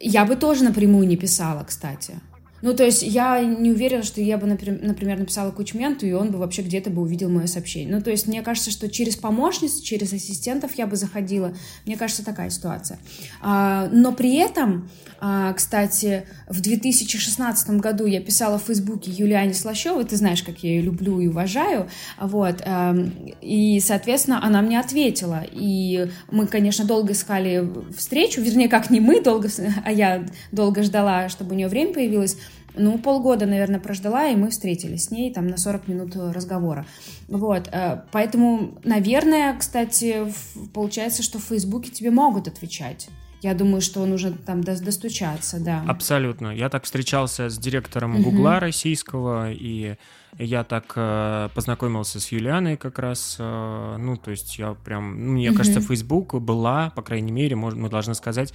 я бы тоже напрямую не писала, кстати. Ну, то есть я не уверена, что я бы, например, написала Кучменту, и он бы вообще где-то бы увидел мое сообщение. Ну, то есть мне кажется, что через помощниц, через ассистентов я бы заходила. Мне кажется, такая ситуация. А, но при этом, а, кстати, в 2016 году я писала в Фейсбуке Юлиане Слащевой, ты знаешь, как я ее люблю и уважаю, вот, эм, и, соответственно, она мне ответила. И мы, конечно, долго искали встречу, вернее, как не мы долго, а я долго ждала, чтобы у нее время появилось, ну, полгода, наверное, прождала, и мы встретились с ней там на 40 минут разговора. Вот, э, поэтому, наверное, кстати, получается, что в Фейсбуке тебе могут отвечать. Я думаю, что нужно там достучаться, да. Абсолютно. Я так встречался с директором Гугла российского, и я так э, познакомился с Юлианой как раз. Э, ну, то есть я прям... Ну, мне кажется, Facebook была, по крайней мере, мы должны сказать, э,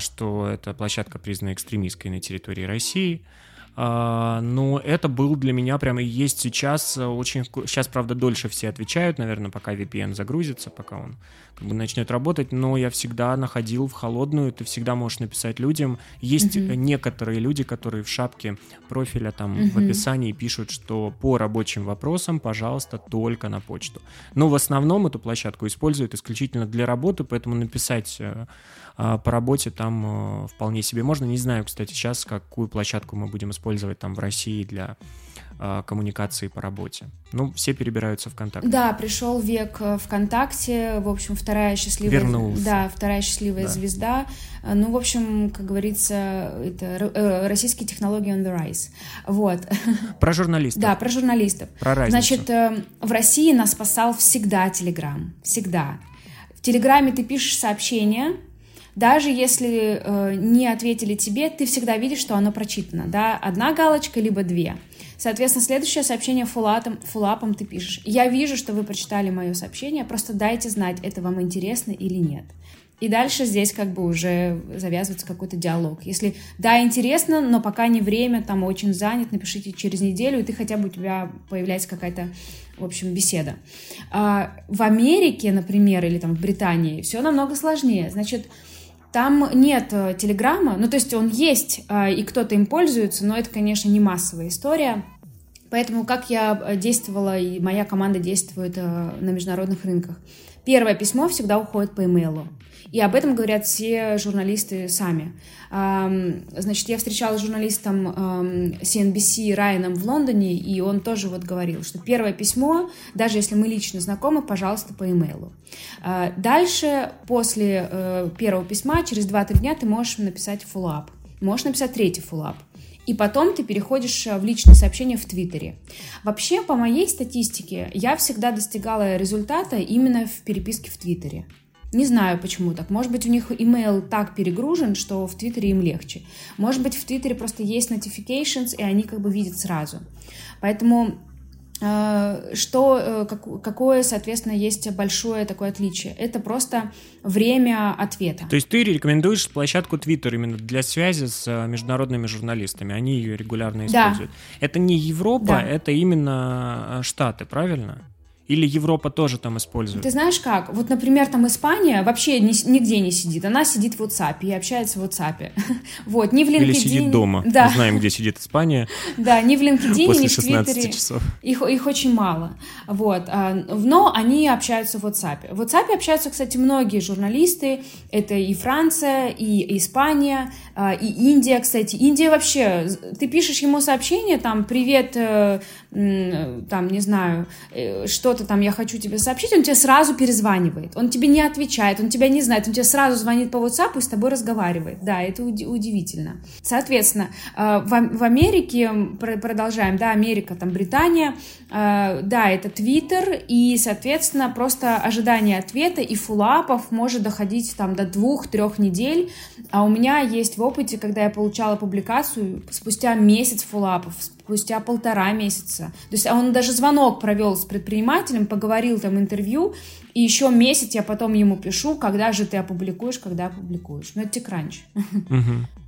что это площадка признана экстремистской на территории России. А, но это был для меня прямо и есть сейчас э, очень... Сейчас, правда, дольше все отвечают, наверное, пока VPN загрузится, пока он как бы начнет работать, но я всегда находил в холодную, ты всегда можешь написать людям. Есть uh-huh. некоторые люди, которые в шапке профиля там uh-huh. в описании пишут, что по рабочим вопросам, пожалуйста, только на почту. Но в основном эту площадку используют исключительно для работы, поэтому написать э, а, по работе там э, вполне себе можно. Не знаю, кстати, сейчас какую площадку мы будем использовать там в России для а, коммуникации по работе. Ну, все перебираются в ВКонтакте. Да, пришел век э, ВКонтакте, в общем, вторая счастливая... Вернулся. Да, вторая счастливая да. звезда. Э, ну, в общем, как говорится, это российские технологии on the rise. Вот. Про журналистов. Да, про журналистов. Про разницу. Значит, в России нас спасал всегда Телеграм. Всегда. В Телеграме ты пишешь сообщение, даже если э, не ответили тебе, ты всегда видишь, что оно прочитано, да, одна галочка, либо две. Соответственно, следующее сообщение фуллапом, фуллапом ты пишешь. Я вижу, что вы прочитали мое сообщение, просто дайте знать, это вам интересно или нет. И дальше здесь как бы уже завязывается какой-то диалог. Если да, интересно, но пока не время, там очень занят, напишите через неделю, и ты хотя бы у тебя появляется какая-то, в общем, беседа. А в Америке, например, или там в Британии все намного сложнее. Значит, там нет э, Телеграма, ну то есть он есть, э, и кто-то им пользуется, но это, конечно, не массовая история. Поэтому как я э, действовала, и моя команда действует на международных рынках. Первое письмо всегда уходит по имейлу. И об этом говорят все журналисты сами. Значит, я встречалась с журналистом CNBC Райаном в Лондоне, и он тоже вот говорил, что первое письмо, даже если мы лично знакомы, пожалуйста, по имейлу. А, дальше, после э, первого письма, через 2-3 дня ты можешь написать фуллап. Можешь написать третий фуллап. И потом ты переходишь э, в личные сообщения в Твиттере. Вообще, по моей статистике, я всегда достигала результата именно в переписке в Твиттере. Не знаю, почему так. Может быть, у них email так перегружен, что в Твиттере им легче. Может быть, в Твиттере просто есть notifications, и они как бы видят сразу. Поэтому э, что, э, какое, соответственно, есть большое такое отличие? Это просто время ответа. То есть ты рекомендуешь площадку Twitter именно для связи с э, международными журналистами? Они ее регулярно используют. Да. Это не Европа, да. это именно Штаты, правильно? Или Европа тоже там использует? Ты знаешь как? Вот, например, там Испания вообще ни, нигде не сидит. Она сидит в WhatsApp и общается в WhatsApp. вот, ни в LinkedIn... Или сидит дома. Да. Мы знаем, где сидит Испания. да, ни в LinkedIn, ни в Твиттере. часов. Их, их очень мало. Вот. А, но они общаются в WhatsApp. В WhatsApp общаются, кстати, многие журналисты. Это и Франция, и Испания, а, и Индия, кстати. Индия вообще... Ты пишешь ему сообщение, там, привет, э, там, не знаю, э, что-то там я хочу тебе сообщить, он тебе сразу перезванивает, он тебе не отвечает, он тебя не знает, он тебе сразу звонит по WhatsApp и с тобой разговаривает. Да, это удивительно. Соответственно, э, в Америке, продолжаем, да, Америка, там, Британия, э, да, это Твиттер, и, соответственно, просто ожидание ответа и фулапов может доходить там до двух-трех недель, а у меня есть в опыте, когда я получала публикацию спустя месяц фулапов, спустя полтора месяца. То есть он даже звонок провел с предпринимателем, поговорил там интервью, и еще месяц я потом ему пишу, когда же ты опубликуешь, когда опубликуешь. Ну, это тикранч. Угу.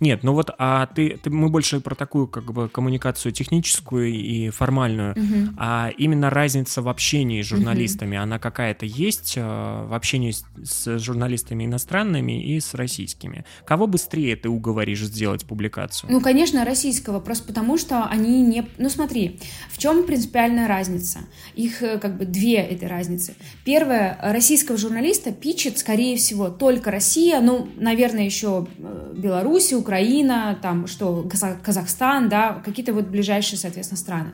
Нет, ну вот, а ты, ты мы больше про такую как бы коммуникацию техническую и формальную, угу. а именно разница в общении с журналистами, угу. она какая-то есть э, в общении с, с журналистами иностранными и с российскими? Кого быстрее ты уговоришь сделать публикацию? Ну, конечно, российского, просто потому что они не... Ну, смотри, в чем принципиальная разница? Их э, как бы две этой разницы. Первое, российского журналиста пичет, скорее всего, только Россия, ну, наверное, еще э, Беларусь, Беларусь, Украина, там что, Казахстан, да, какие-то вот ближайшие, соответственно, страны.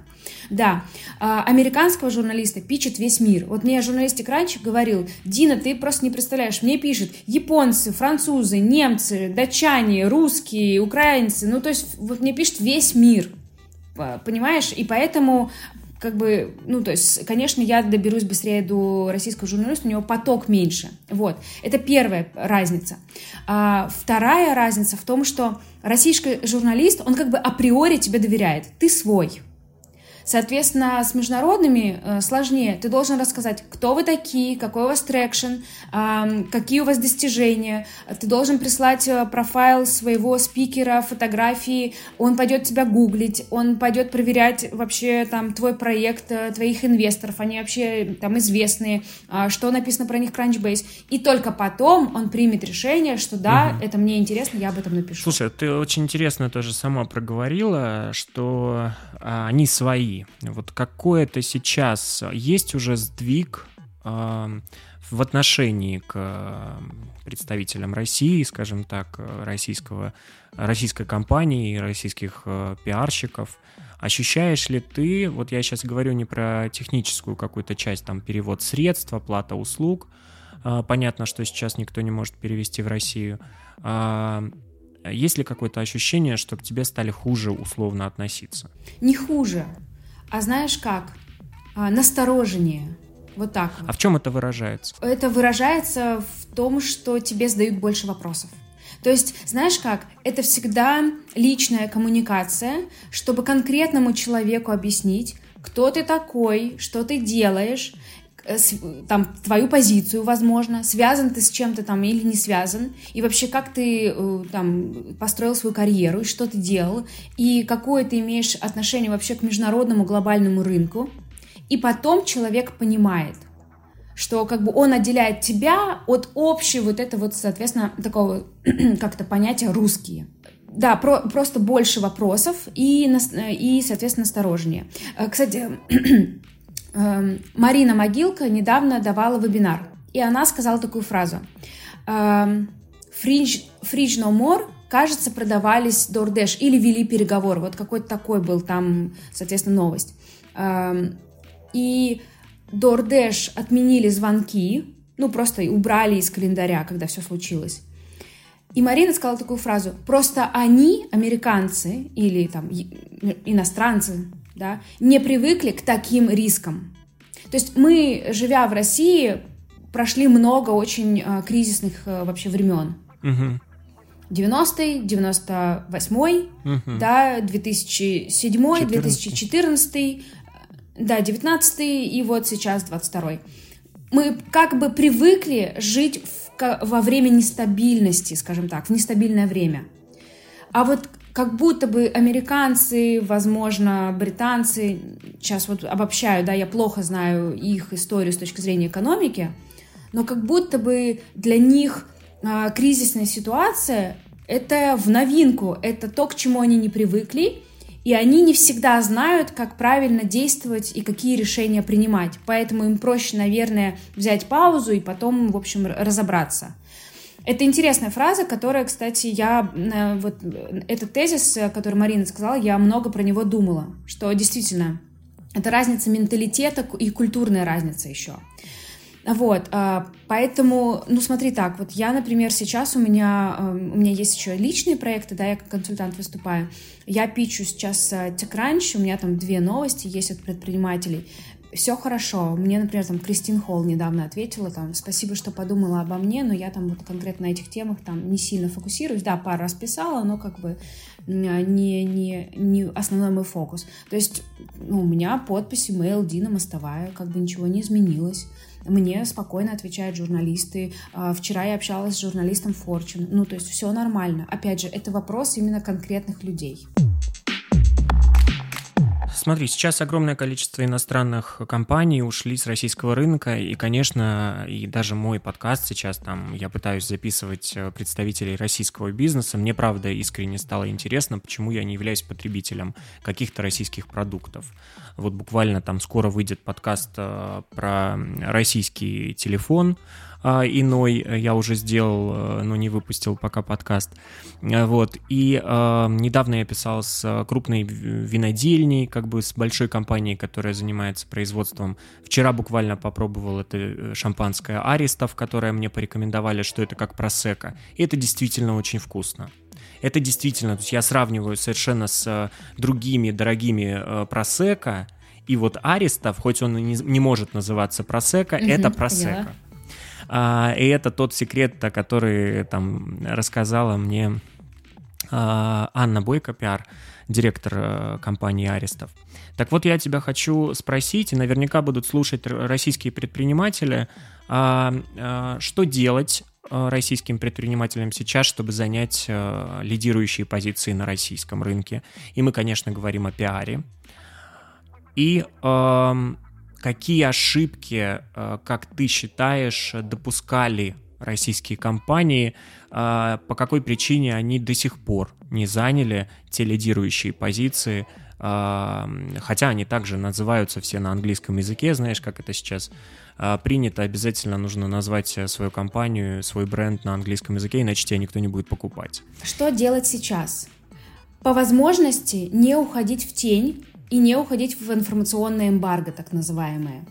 Да, а, американского журналиста пишет весь мир. Вот мне журналистик раньше говорил, Дина, ты просто не представляешь, мне пишут японцы, французы, немцы, датчане, русские, украинцы, ну то есть вот мне пишет весь мир, понимаешь? И поэтому как бы, ну, то есть, конечно, я доберусь быстрее до российского журналиста, у него поток меньше. Вот. Это первая разница. А вторая разница в том, что российский журналист, он как бы априори тебе доверяет. Ты свой. Соответственно, с международными э, сложнее. Ты должен рассказать, кто вы такие, какой у вас traction, э, какие у вас достижения. Ты должен прислать э, профайл своего спикера, фотографии. Он пойдет тебя гуглить, он пойдет проверять вообще там твой проект, э, твоих инвесторов, они вообще там известные, э, что написано про них Crunchbase. И только потом он примет решение, что да, угу. это мне интересно, я об этом напишу. Слушай, ты очень интересно тоже сама проговорила, что а, они свои вот какое-то сейчас есть уже сдвиг э, в отношении к э, представителям России, скажем так, российского, российской компании, российских э, пиарщиков. Ощущаешь ли ты, вот я сейчас говорю не про техническую какую-то часть, там перевод средств, оплата услуг, понятно, что сейчас никто не может перевести в Россию, есть ли какое-то ощущение, что к тебе стали хуже условно относиться? Не хуже. А знаешь как? А, настороженнее. Вот так вот. А в чем это выражается? Это выражается в том, что тебе задают больше вопросов. То есть, знаешь как, это всегда личная коммуникация, чтобы конкретному человеку объяснить, кто ты такой, что ты делаешь, там твою позицию, возможно, связан ты с чем-то там или не связан, и вообще как ты э, там построил свою карьеру, и что ты делал, и какое ты имеешь отношение вообще к международному глобальному рынку, и потом человек понимает, что как бы он отделяет тебя от общего вот этого вот, соответственно, такого как-то понятия русские. Да, про, просто больше вопросов и, и, соответственно, осторожнее. Э, кстати, Марина Могилка недавно давала вебинар, и она сказала такую фразу. Фридж, Фридж No More, кажется, продавались DoorDash или вели переговор. Вот какой-то такой был там, соответственно, новость. Эм, и DoorDash отменили звонки, ну, просто убрали из календаря, когда все случилось. И Марина сказала такую фразу. Просто они, американцы или там иностранцы, да, не привыкли к таким рискам. То есть мы, живя в России, прошли много очень э, кризисных э, вообще времен. Угу. 90-й, 98-й, угу. да, 2007 14 2014 да, 19 и вот сейчас 22 Мы как бы привыкли жить в, во время нестабильности, скажем так, в нестабильное время. А вот как будто бы американцы, возможно, британцы, сейчас вот обобщаю, да, я плохо знаю их историю с точки зрения экономики, но как будто бы для них а, кризисная ситуация — это в новинку, это то, к чему они не привыкли, и они не всегда знают, как правильно действовать и какие решения принимать. Поэтому им проще, наверное, взять паузу и потом, в общем, разобраться. Это интересная фраза, которая, кстати, я э, вот этот тезис, который Марина сказала, я много про него думала, что действительно это разница менталитета и культурная разница еще. Вот, а, поэтому, ну смотри так, вот я, например, сейчас у меня, эм, у меня есть еще личные проекты, да, я как консультант выступаю, я пичу сейчас э, TechCrunch, у меня там две новости есть от предпринимателей, все хорошо. Мне, например, там Кристин Холл недавно ответила, там, спасибо, что подумала обо мне, но я там вот конкретно на этих темах там не сильно фокусируюсь. Да, пару раз писала, но как бы не, не, не основной мой фокус. То есть ну, у меня подпись email Дина Мостовая, как бы ничего не изменилось. Мне спокойно отвечают журналисты. А, вчера я общалась с журналистом Fortune. Ну, то есть все нормально. Опять же, это вопрос именно конкретных людей. Смотри, сейчас огромное количество иностранных компаний ушли с российского рынка, и, конечно, и даже мой подкаст сейчас, там, я пытаюсь записывать э, представителей российского бизнеса, мне, правда, искренне стало интересно, почему я не являюсь потребителем каких-то российских продуктов. Вот буквально там скоро выйдет подкаст э, про российский телефон, иной я уже сделал, э, но не выпустил пока подкаст. Э, вот. И э, недавно я писал с крупной винодельней, как бы с большой компанией, которая занимается производством. Вчера буквально попробовал это шампанское Аристов, которое мне порекомендовали, что это как просека. И это действительно очень вкусно. Это действительно, то есть я сравниваю совершенно с другими дорогими э, просека, и вот Аристов, хоть он и не, не может называться просека, угу, это просека. Yeah. А, и это тот секрет, который там рассказала мне а, Анна Бойко, пиар, директор э, компании Аристов. Так вот, я тебя хочу спросить, и наверняка будут слушать российские предприниматели, а, что делать э, российским предпринимателям сейчас, чтобы занять э, лидирующие позиции на российском рынке. И мы, конечно, говорим о пиаре. И какие ошибки, э, как ты считаешь, допускали российские компании, э, по какой причине они до сих пор не заняли те лидирующие позиции, э, хотя они также называются все на английском языке, знаешь, как это сейчас принято, обязательно нужно назвать свою компанию, свой бренд на английском языке, иначе тебя никто не будет покупать. Что делать сейчас? По возможности не уходить в тень, и не уходить в информационное эмбарго, так называемое.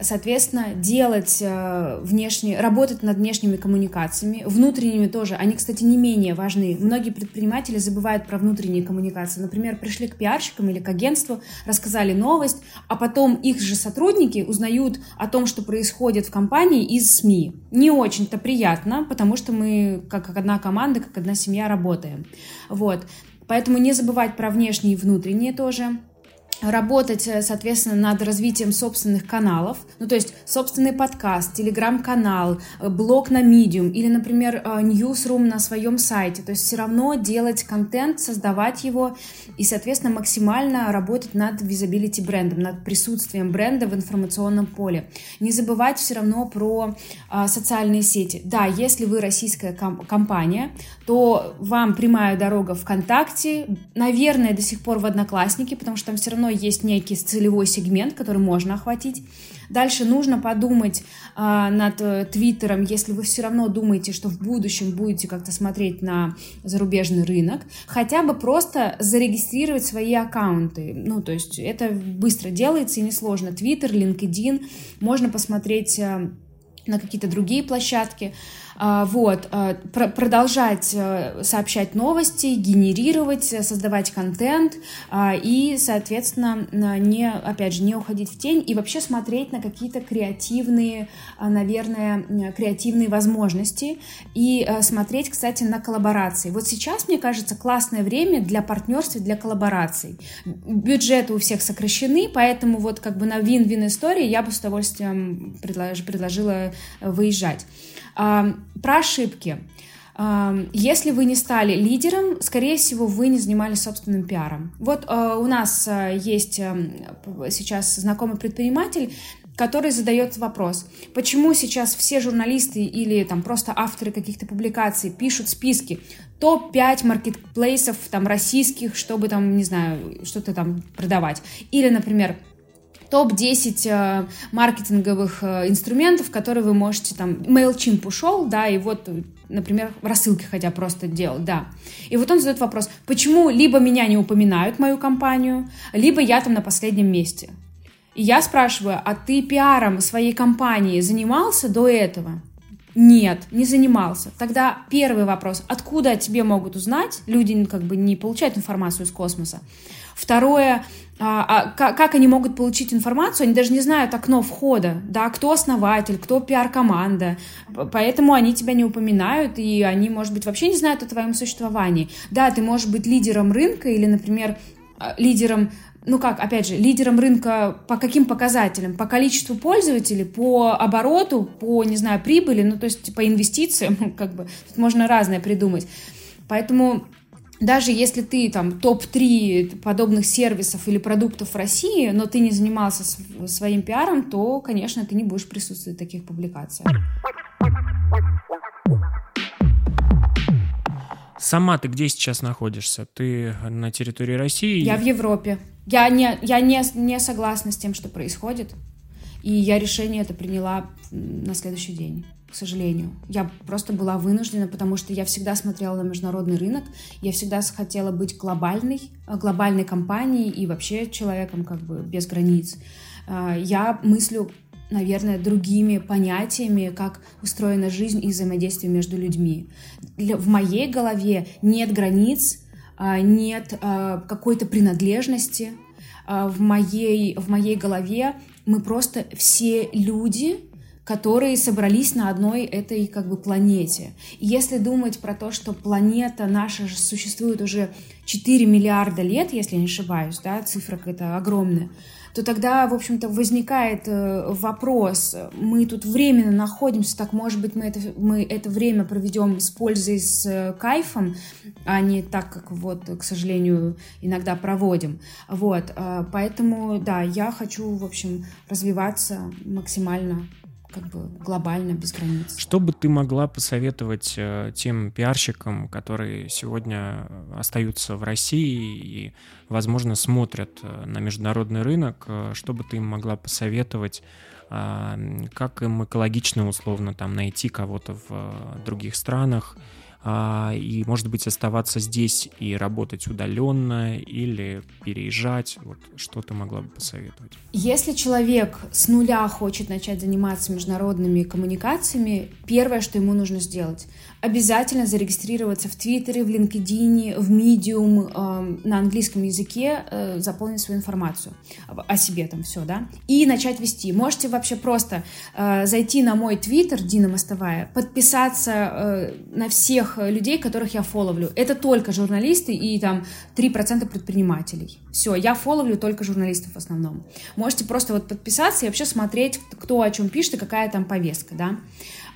Соответственно, делать э, внешние, работать над внешними коммуникациями, внутренними тоже. Они, кстати, не менее важны. Многие предприниматели забывают про внутренние коммуникации. Например, пришли к пиарщикам или к агентству, рассказали новость, а потом их же сотрудники узнают о том, что происходит в компании из СМИ. Не очень-то приятно, потому что мы как одна команда, как одна семья работаем. Вот. Поэтому не забывать про внешние и внутренние тоже работать, э, соответственно, над развитием собственных каналов, ну, то есть собственный подкаст, телеграм-канал, э, блог на Medium или, например, ньюсрум на своем сайте, то есть все равно делать контент, создавать его и, соответственно, максимально работать над визабилити брендом, над присутствием бренда в информационном поле. Не забывать все равно про а, социальные сети. Да, если вы российская комп- компания, то вам прямая дорога ВКонтакте, наверное, до сих пор в Одноклассники, потому что там все равно есть некий целевой сегмент, который можно охватить. Дальше нужно подумать а, над э, Твиттером, если вы все равно думаете, что в будущем будете как-то смотреть на зарубежный рынок, хотя бы просто зарегистрировать свои аккаунты. Ну, то есть это быстро делается и несложно. Твиттер, LinkedIn, можно посмотреть э, на какие-то другие площадки. Вот, а, продолжать э, сообщать новости, генерировать, создавать контент а, и, соответственно, не, опять же, не уходить в тень и вообще смотреть на какие-то креативные, наверное, креативные возможности и э, смотреть, кстати, на коллаборации. Вот сейчас, мне кажется, классное время для партнерства, для коллабораций. Бюджеты у всех сокращены, поэтому вот как бы на вин-вин истории я бы с удовольствием предложила выезжать. Про ошибки. Если вы не стали лидером, скорее всего, вы не занимались собственным пиаром. Вот а, у нас а, есть сейчас знакомый предприниматель, который задает вопрос, почему сейчас все журналисты или там просто авторы каких-то публикаций пишут списки топ-5 маркетплейсов там российских, чтобы там, не знаю, что-то там продавать. Или, например, топ-10 э, маркетинговых э, инструментов, которые вы можете там... MailChimp ушел, да, и вот, например, рассылки хотя просто делал, да. И вот он задает вопрос, почему либо меня не упоминают, мою компанию, либо я там на последнем месте. И я спрашиваю, а ты пиаром своей компании занимался до этого? Нет, не занимался. Тогда первый вопрос, откуда о тебе могут узнать? Люди как бы не получают информацию из космоса. Второе, а, а, как, как они могут получить информацию, они даже не знают окно входа, да, кто основатель, кто пиар-команда, поэтому они тебя не упоминают, и они, может быть, вообще не знают о твоем существовании. Да, ты можешь быть лидером рынка или, например, а, лидером ну как, опять же, лидером рынка по каким показателям? По количеству пользователей, по обороту, по, не знаю, прибыли, ну то есть по инвестициям, как бы, тут можно разное придумать. Поэтому даже если ты там топ-3 подобных сервисов или продуктов в России, но ты не занимался своим пиаром, то, конечно, ты не будешь присутствовать в таких публикациях. Сама ты где сейчас находишься? Ты на территории России? Я в Европе. Я не, я не, не согласна с тем, что происходит. И я решение это приняла на следующий день к сожалению. Я просто была вынуждена, потому что я всегда смотрела на международный рынок, я всегда хотела быть глобальной, э, глобальной компанией и вообще человеком как бы без границ. Э, я мыслю наверное, другими понятиями, как устроена жизнь и взаимодействие между людьми. В моей голове нет границ, э, нет какой-то принадлежности. В моей, в моей голове мы просто все люди, которые собрались на одной этой как бы планете. И если думать про то, что планета наша же существует уже 4 миллиарда лет, если не ошибаюсь, да, цифра какая-то огромная, то тогда, в общем-то, возникает э, вопрос, мы тут временно находимся, так, может быть, мы это, мы это время проведем с пользой, с э, кайфом, а не так, как вот, к сожалению, иногда проводим. Вот, э, поэтому, да, я хочу, в общем, развиваться максимально как бы глобально, без границ. Что бы ты могла посоветовать э, тем пиарщикам, которые сегодня остаются в России и, возможно, смотрят э, на международный рынок? Э, что бы ты им могла посоветовать? Э, как им экологично, условно, там найти кого-то в э, других странах? А, и, может быть, оставаться здесь и работать удаленно или переезжать? Вот что ты могла бы посоветовать? Если человек с нуля хочет начать заниматься международными коммуникациями, первое, что ему нужно сделать, обязательно зарегистрироваться в Твиттере, в LinkedIn, в Medium э, на английском языке, э, заполнить свою информацию о себе там все, да, и начать вести. Можете вообще просто э, зайти на мой Твиттер, Дина Мостовая, подписаться э, на всех людей, которых я фоловлю. Это только журналисты и там 3% предпринимателей. Все, я фоловлю только журналистов в основном. Можете просто вот подписаться и вообще смотреть, кто о чем пишет и какая там повестка, да.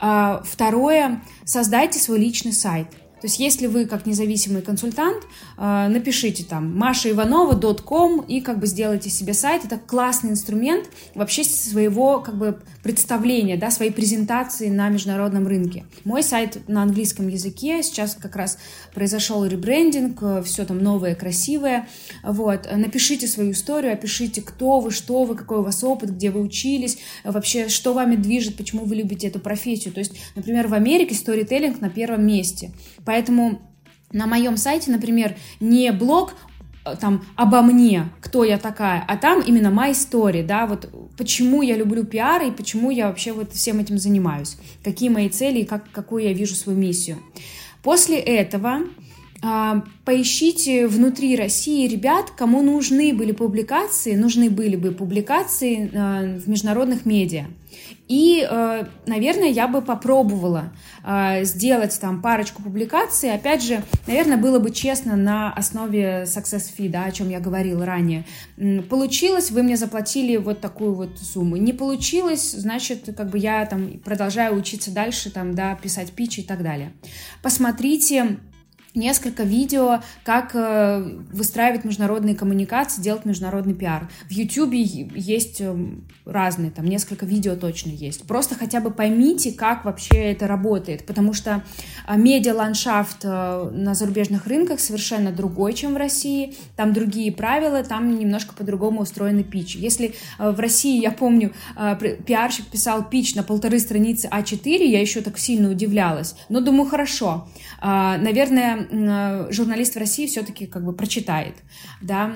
А, второе, создайте свой личный сайт – то есть если вы как независимый консультант, э, напишите там машаиванова.com и как бы сделайте себе сайт. Это классный инструмент вообще своего как бы представления, да, своей презентации на международном рынке. Мой сайт на английском языке, сейчас как раз произошел ребрендинг, э, все там новое, красивое. Вот. Напишите свою историю, опишите, кто вы, что вы, какой у вас опыт, где вы учились, вообще, что вами движет, почему вы любите эту профессию. То есть, например, в Америке сторителлинг на первом месте. Поэтому на моем сайте, например, не блог там обо мне, кто я такая, а там именно my story, да, вот почему я люблю пиар и почему я вообще вот всем этим занимаюсь, какие мои цели и как, какую я вижу свою миссию. После этого поищите внутри России ребят, кому нужны были публикации, нужны были бы публикации а, в международных медиа. И, а, наверное, я бы попробовала сделать там парочку публикаций. Опять же, наверное, было бы честно на основе success fee, да, о чем я говорила ранее. Получилось, вы мне заплатили вот такую вот сумму. Не получилось, значит, как бы я там продолжаю учиться дальше, там, да, писать пичи и так далее. Посмотрите несколько видео, как э, выстраивать международные коммуникации, делать международный пиар. В YouTube есть э, разные, там несколько видео точно есть. Просто хотя бы поймите, как вообще это работает, потому что э, медиа-ландшафт на зарубежных рынках совершенно другой, чем в России. Там другие правила, там немножко по-другому устроены пич. Если в России, я помню, пиарщик писал пич на полторы страницы А4, я еще так сильно удивлялась. Но думаю, хорошо. Наверное, Э, журналист в России все-таки как бы прочитает, да,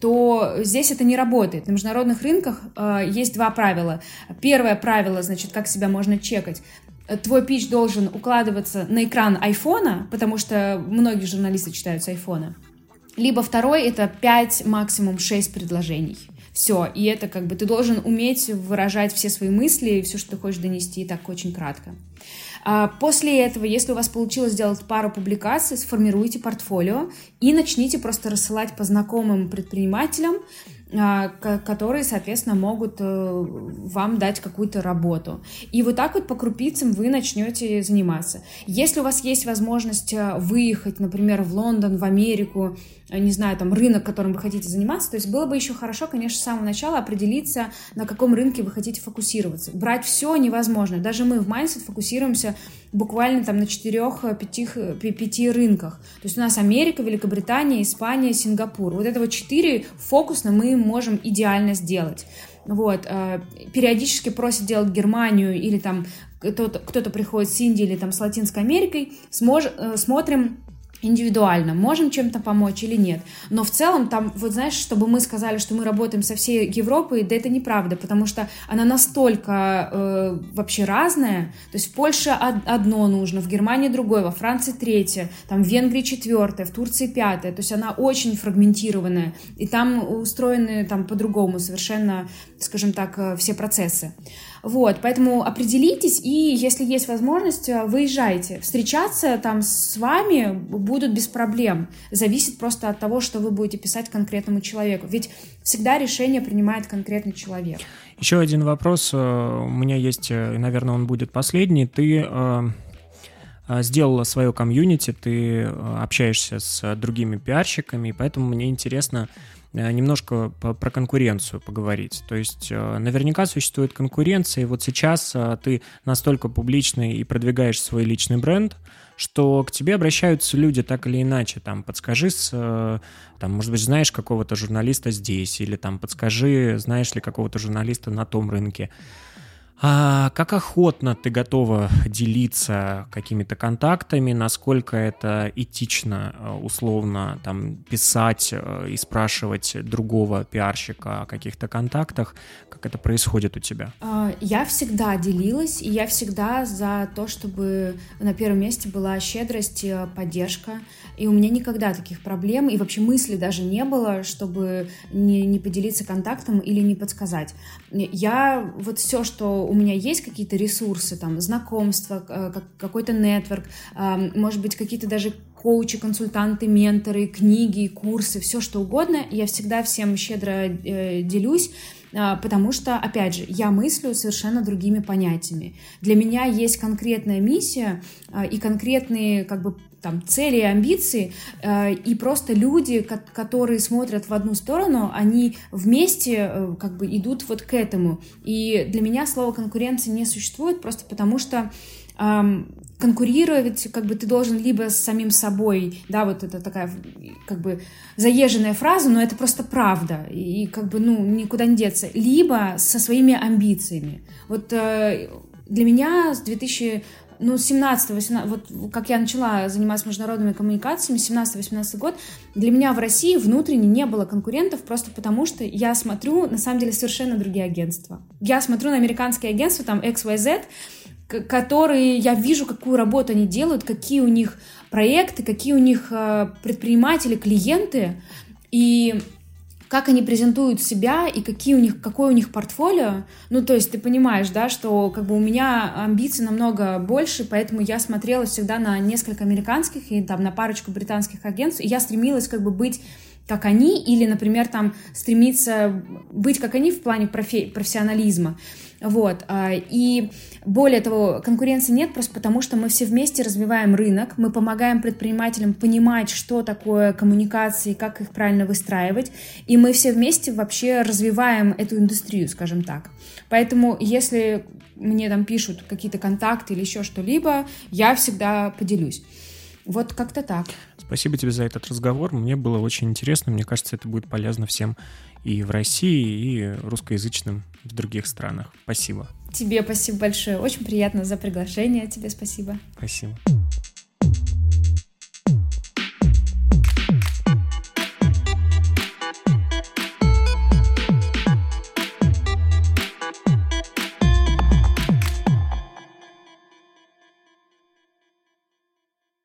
то здесь это не работает. На международных рынках э, есть два правила. Первое правило, значит, как себя можно чекать твой пич должен укладываться на экран айфона, потому что многие журналисты читают с айфона. Либо второй — это 5, максимум 6 предложений. Все, и это как бы ты должен уметь выражать все свои мысли, все, что ты хочешь донести, так очень кратко. А, после этого, если у вас получилось сделать пару публикаций, сформируйте портфолио и начните просто рассылать по знакомым предпринимателям, а, которые, соответственно, могут э, вам дать какую-то работу. И вот так вот по крупицам вы начнете заниматься. Если у вас есть возможность э, выехать, например, в Лондон, в Америку, не знаю, там, рынок, которым вы хотите заниматься, то есть было бы еще хорошо, конечно, с самого начала определиться, на каком рынке вы хотите фокусироваться. Брать все невозможно. Даже мы в Mindset фокусируемся буквально там на четырех-пяти пяти рынках. То есть у нас Америка, Великобритания, Испания, Сингапур. Вот это вот четыре фокусно мы можем идеально сделать. Вот, э, периодически просят делать Германию или там кто-то, кто-то приходит с Индией или там с Латинской Америкой, смож, э, смотрим индивидуально, можем чем-то помочь или нет. Но в целом там, вот знаешь, чтобы мы сказали, что мы работаем со всей Европой, да это неправда, потому что она настолько э, вообще разная. То есть в Польше одно нужно, в Германии другое, во Франции третье, там в Венгрии четвертое, в Турции пятое. То есть она очень фрагментированная, и там устроены там по-другому совершенно, скажем так, э, все процессы. Вот, поэтому определитесь, и если есть возможность, э, выезжайте. Встречаться там с вами будут без проблем. Зависит просто от того, что вы будете писать конкретному человеку. Ведь всегда решение принимает конкретный человек. Еще один вопрос. Э, у меня есть, э, наверное, он будет последний. Ты сделала свое комьюнити, ты общаешься с другими пиарщиками, поэтому мне интересно, немножко про конкуренцию поговорить. То есть э, наверняка существует конкуренция, и вот сейчас э, ты настолько публичный и продвигаешь свой личный бренд, что к тебе обращаются люди так или иначе, там, подскажи, с, там, может быть, знаешь какого-то журналиста здесь, или там, подскажи, знаешь ли какого-то журналиста на том рынке. А как охотно ты готова делиться какими-то контактами, насколько это этично, э, условно, там, писать э, и спрашивать другого пиарщика о каких-то контактах, как это происходит у тебя? А, я всегда делилась, и я всегда за то, чтобы на первом месте была щедрость, э, поддержка, и у меня никогда таких проблем, и вообще мысли даже не было, чтобы не, не поделиться контактом или не подсказать. Я вот все, что у меня есть какие-то ресурсы, там, знакомства, э, какой-то нетворк, может быть, какие-то даже коучи, консультанты, менторы, книги, курсы, все что угодно, я всегда всем щедро э, делюсь, а, потому что, опять же, я мыслю совершенно другими понятиями. Для меня есть конкретная миссия а, и конкретные как бы там цели и амбиции, э, и просто люди, которые смотрят в одну сторону, они вместе э, как бы идут вот к этому. И для меня слово конкуренция не существует просто потому что конкурировать, как бы ты должен либо с самим собой, да, вот это такая как бы заезженная фраза, но это просто правда, и, как бы, ну, никуда не деться, либо со своими амбициями. Вот э, для меня с 2000 ну, 17 18 вот как я начала заниматься международными коммуникациями, 17-18 год, для меня в России внутренне не было конкурентов, просто потому что я смотрю, на самом деле, совершенно другие агентства. Я смотрю на американские агентства, там XYZ, которые я вижу, какую работу они делают, какие у них проекты, какие у них э, предприниматели, клиенты, и как они презентуют себя и какие у них, какое у них портфолио. Ну, то есть ты понимаешь, да, что как бы у меня амбиций намного больше, поэтому я смотрела всегда на несколько американских и там на парочку британских агентств, и я стремилась как бы быть как они, или, например, там стремиться быть как они в плане профи- профессионализма. Вот. А, и более того, конкуренции нет просто потому, что мы все вместе развиваем рынок, мы помогаем предпринимателям понимать, что такое коммуникации, как их правильно выстраивать, и мы все вместе вообще развиваем эту индустрию, скажем так. Поэтому, если мне там пишут какие-то контакты или еще что-либо, я всегда поделюсь. Вот как-то так. Спасибо тебе за этот разговор. Мне было очень интересно. Мне кажется, это будет полезно всем и в России, и русскоязычным в других странах. Спасибо. Тебе спасибо большое. Очень приятно за приглашение. Тебе спасибо. Спасибо.